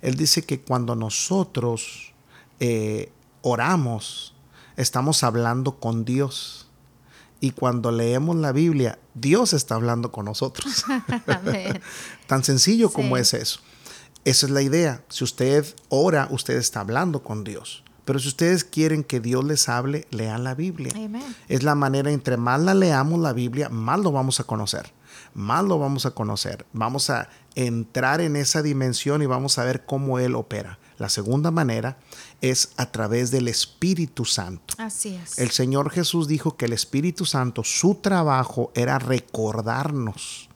Él dice que cuando nosotros eh, oramos, estamos hablando con Dios. Y cuando leemos la Biblia, Dios está hablando con nosotros. Tan sencillo como es eso. Esa es la idea. Si usted ora, usted está hablando con Dios. Pero si ustedes quieren que Dios les hable, lean la Biblia. Es la manera, entre más la leamos la Biblia, más lo vamos a conocer más lo vamos a conocer. Vamos a entrar en esa dimensión y vamos a ver cómo Él opera. La segunda manera es a través del Espíritu Santo. Así es. El Señor Jesús dijo que el Espíritu Santo, su trabajo era recordarnos,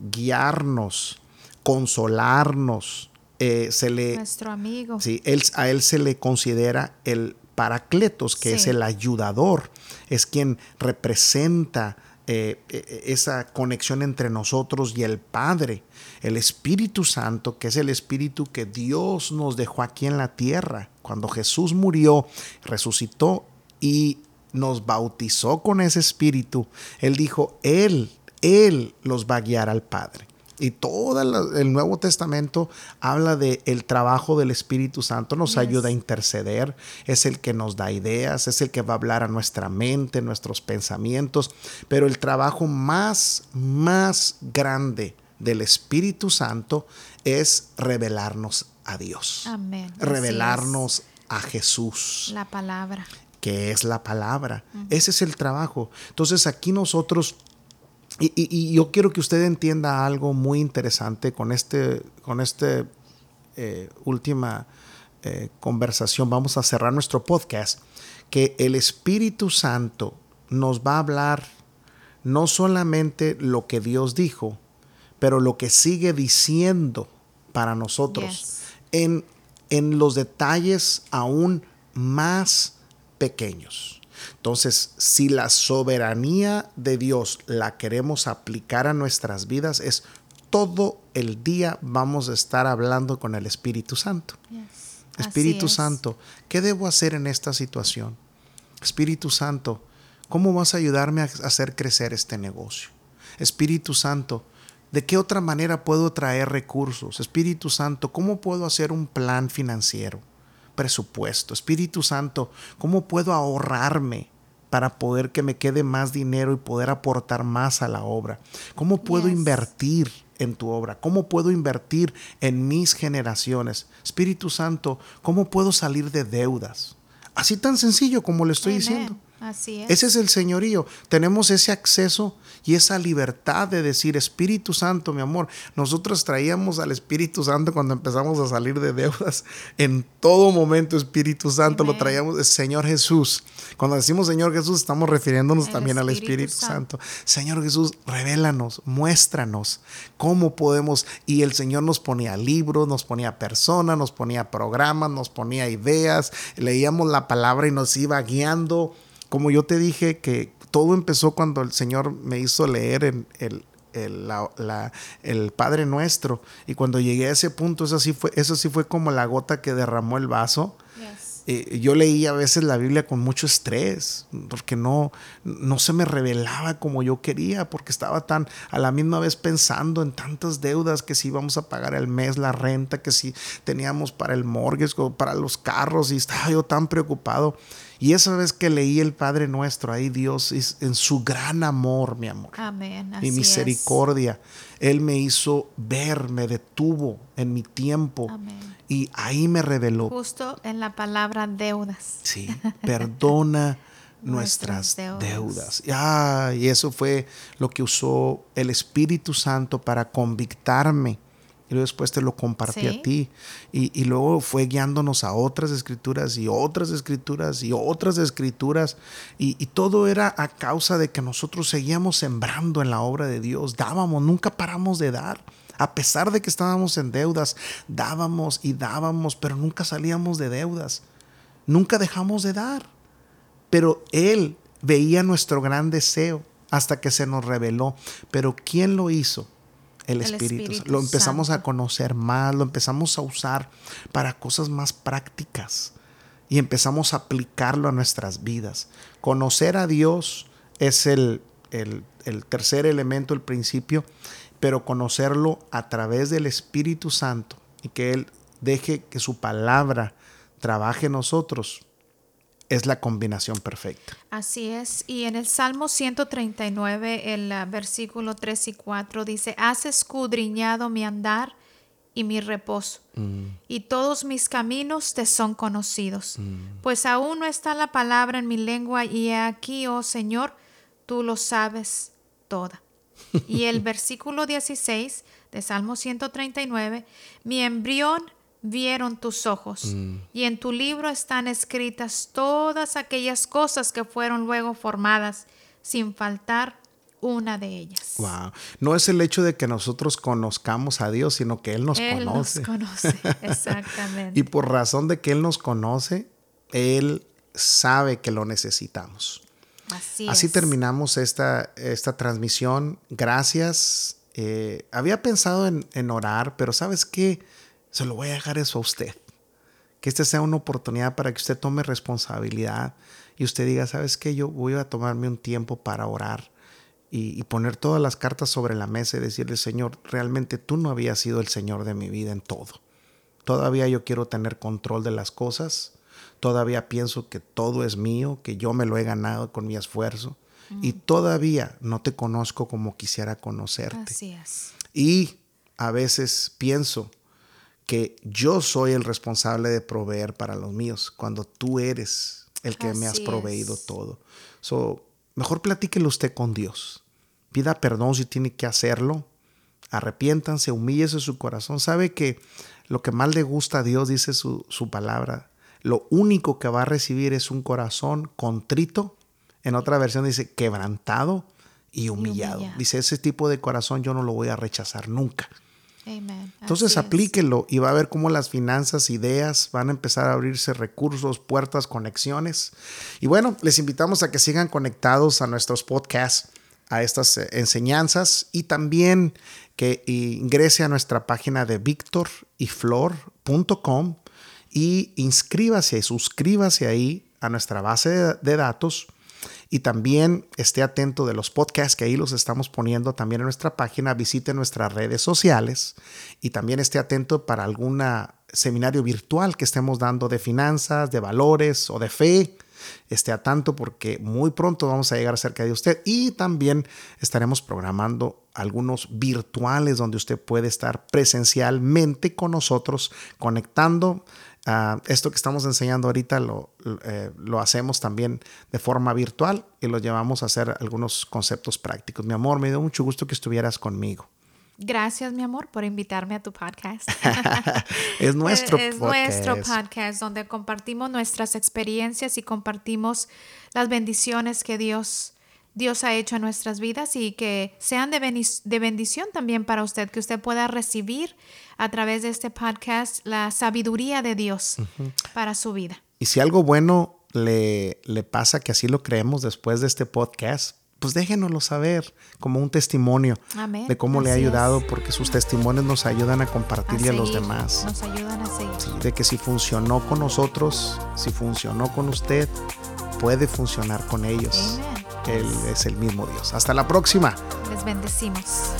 guiarnos, consolarnos. Eh, se le, Nuestro amigo. Sí, él, a Él se le considera el Paracletos, que es el ayudador, es quien representa eh, eh, esa conexión entre nosotros y el Padre, el Espíritu Santo, que es el Espíritu que Dios nos dejó aquí en la tierra. Cuando Jesús murió, resucitó y nos bautizó con ese Espíritu, Él dijo, Él Él los va a guiar al Padre. Y todo el Nuevo Testamento habla de el trabajo del Espíritu Santo, nos ayuda a interceder, es el que nos da ideas, es el que va a hablar a nuestra mente, nuestros pensamientos, pero el trabajo más, más grande del Espíritu Santo es revelarnos a Dios. Amén. Revelarnos a Jesús. La palabra. Que es la palabra. Ese es el trabajo. Entonces aquí nosotros y, yo quiero que usted entienda algo muy interesante con este, con este eh, última eh, conversación. Vamos a cerrar nuestro podcast. Que el Espíritu Santo nos va a hablar no solamente lo que Dios dijo, pero lo que sigue diciendo para nosotros en, en los detalles aún más pequeños. Entonces, si la soberanía de Dios la queremos aplicar a nuestras vidas, es todo el día vamos a estar hablando con el Espíritu Santo. Espíritu Santo, ¿qué debo hacer en esta situación? Espíritu Santo, ¿cómo vas a ayudarme a hacer crecer este negocio? Espíritu Santo, ¿de qué otra manera puedo traer recursos? Espíritu Santo, ¿cómo puedo hacer un plan financiero? presupuesto. Espíritu Santo, ¿cómo puedo ahorrarme para poder que me quede más dinero y poder aportar más a la obra? ¿Cómo puedo invertir en tu obra? ¿Cómo puedo invertir en mis generaciones? Espíritu Santo, ¿cómo puedo salir de deudas? Así tan sencillo como le estoy diciendo. Así es. Ese es el señorío. Tenemos ese acceso y esa libertad de decir, Espíritu Santo, mi amor, nosotros traíamos al Espíritu Santo cuando empezamos a salir de deudas. En todo momento, Espíritu Santo, lo traíamos, Señor Jesús. Cuando decimos Señor Jesús, estamos refiriéndonos también al Espíritu Santo. Señor Jesús, revélanos, muéstranos cómo podemos. Y el Señor nos ponía libros, nos ponía personas, nos ponía programas, nos ponía ideas, leíamos la palabra y nos iba guiando como yo te dije que todo empezó cuando el Señor me hizo leer el, el, el, Padre Nuestro. Y cuando llegué a ese punto, eso sí fue, eso sí fue como la gota que derramó el vaso. Eh, yo leía a veces la Biblia con mucho estrés, porque no, no se me revelaba como yo quería, porque estaba tan a la misma vez pensando en tantas deudas, que si íbamos a pagar el mes la renta, que si teníamos para el mortgage, para los carros, y estaba yo tan preocupado. Y esa vez que leí el Padre Nuestro, ahí Dios es en su gran amor, mi amor. Amén. mi misericordia. Él me hizo ver, me detuvo en mi tiempo. Amén. Y ahí me reveló. Justo en la palabra deudas. Sí, perdona nuestras, deudas. deudas. y eso fue lo que usó el Espíritu Santo para convictarme y luego después te lo compartí a ti. Y, luego fue guiándonos a otras escrituras y otras escrituras y otras escrituras. Y, y, todo era a causa de que nosotros seguíamos sembrando en la obra de Dios. Dábamos, nunca paramos de dar. A pesar de que estábamos en deudas, dábamos y dábamos, pero nunca salíamos de deudas. Nunca dejamos de dar. Pero Él veía nuestro gran deseo hasta que se nos reveló. Pero ¿quién lo hizo? El, Espíritu. Lo empezamos a conocer más, lo empezamos a usar para cosas más prácticas y empezamos a aplicarlo a nuestras vidas. Conocer a Dios es el, el, el tercer elemento, el principio, pero conocerlo a través del Espíritu Santo y que Él deje que su palabra trabaje en nosotros es la combinación perfecta. Así es. Y en el Salmo 139, el ah, versículo 3 y 4 dice, has escudriñado mi andar y mi reposo, mm. y todos mis caminos te son conocidos. Mm. Pues aún no está la palabra en mi lengua, y aquí, oh Señor, tú lo sabes toda. y el versículo 16 de Salmo 139, mi embrión vieron tus ojos, mm. y en tu libro están escritas todas aquellas cosas que fueron luego formadas, sin faltar una de ellas. Wow. No es el hecho de que nosotros conozcamos a Dios, sino que Él nos él conoce. Nos conoce, exactamente. y por razón de que Él nos conoce, Él sabe que lo necesitamos. Así, Así terminamos esta, esta transmisión. Gracias. Eh, había pensado en, en orar, pero ¿sabes qué? Se lo voy a dejar eso a usted. Que esta sea una oportunidad para que usted tome responsabilidad y usted diga, ¿sabes qué? Yo voy a tomarme un tiempo para orar y, poner todas las cartas sobre la mesa y decirle, Señor, realmente tú no habías sido el Señor de mi vida en todo. Todavía yo quiero tener control de las cosas. Todavía pienso que todo es mío, que yo me lo he ganado con mi esfuerzo. Y todavía no te conozco como quisiera conocerte. Así es. Y a veces pienso que yo soy el responsable de proveer para los míos, cuando tú eres el que me has proveído todo. So, mejor platíquelo usted con Dios. Pida perdón si tiene que hacerlo. Arrepiéntanse, humíllese su corazón. Sabe que lo que más le gusta a Dios, dice su, palabra, lo único que va a recibir es un corazón contrito. En otra versión dice quebrantado y humillado. Dice, ese tipo de corazón yo no lo voy a rechazar nunca. Entonces aplíquelo y va a ver cómo las finanzas, ideas van a empezar a abrirse recursos, puertas, conexiones. Y bueno, les invitamos a que sigan conectados a nuestros podcasts, a estas eh, enseñanzas y también que ingrese a nuestra página de victoryflor.com y inscríbase, suscríbase ahí a nuestra base de datos y también esté atento de los podcasts que ahí los estamos poniendo también en nuestra página. Visite nuestras redes sociales y también esté atento para algún seminario virtual que estemos dando de finanzas, de valores o de fe. Esté atento porque muy pronto vamos a llegar cerca de usted y también estaremos programando algunos virtuales donde usted puede estar presencialmente con nosotros conectando Ah, esto que estamos enseñando ahorita lo, eh, lo, hacemos también de forma virtual y lo llevamos a hacer algunos conceptos prácticos. Mi amor, me dio mucho gusto que estuvieras conmigo. Gracias, mi amor, por invitarme a tu podcast. es nuestro es, es nuestro podcast donde compartimos nuestras experiencias y compartimos las bendiciones que Dios Dios ha hecho en nuestras vidas y que sean de, bendición también para usted, que usted pueda recibir a través de este podcast la sabiduría de Dios para su vida. Y si algo bueno le, le pasa, que así lo creemos después de este podcast, pues déjenoslo saber como un testimonio de cómo le ha ayudado, porque sus testimonios nos ayudan a compartirle a, los demás. Nos ayudan a seguir. de que si funcionó con nosotros, si funcionó con usted, puede funcionar con ellos. Él es el mismo Dios. Hasta la próxima. Les bendecimos.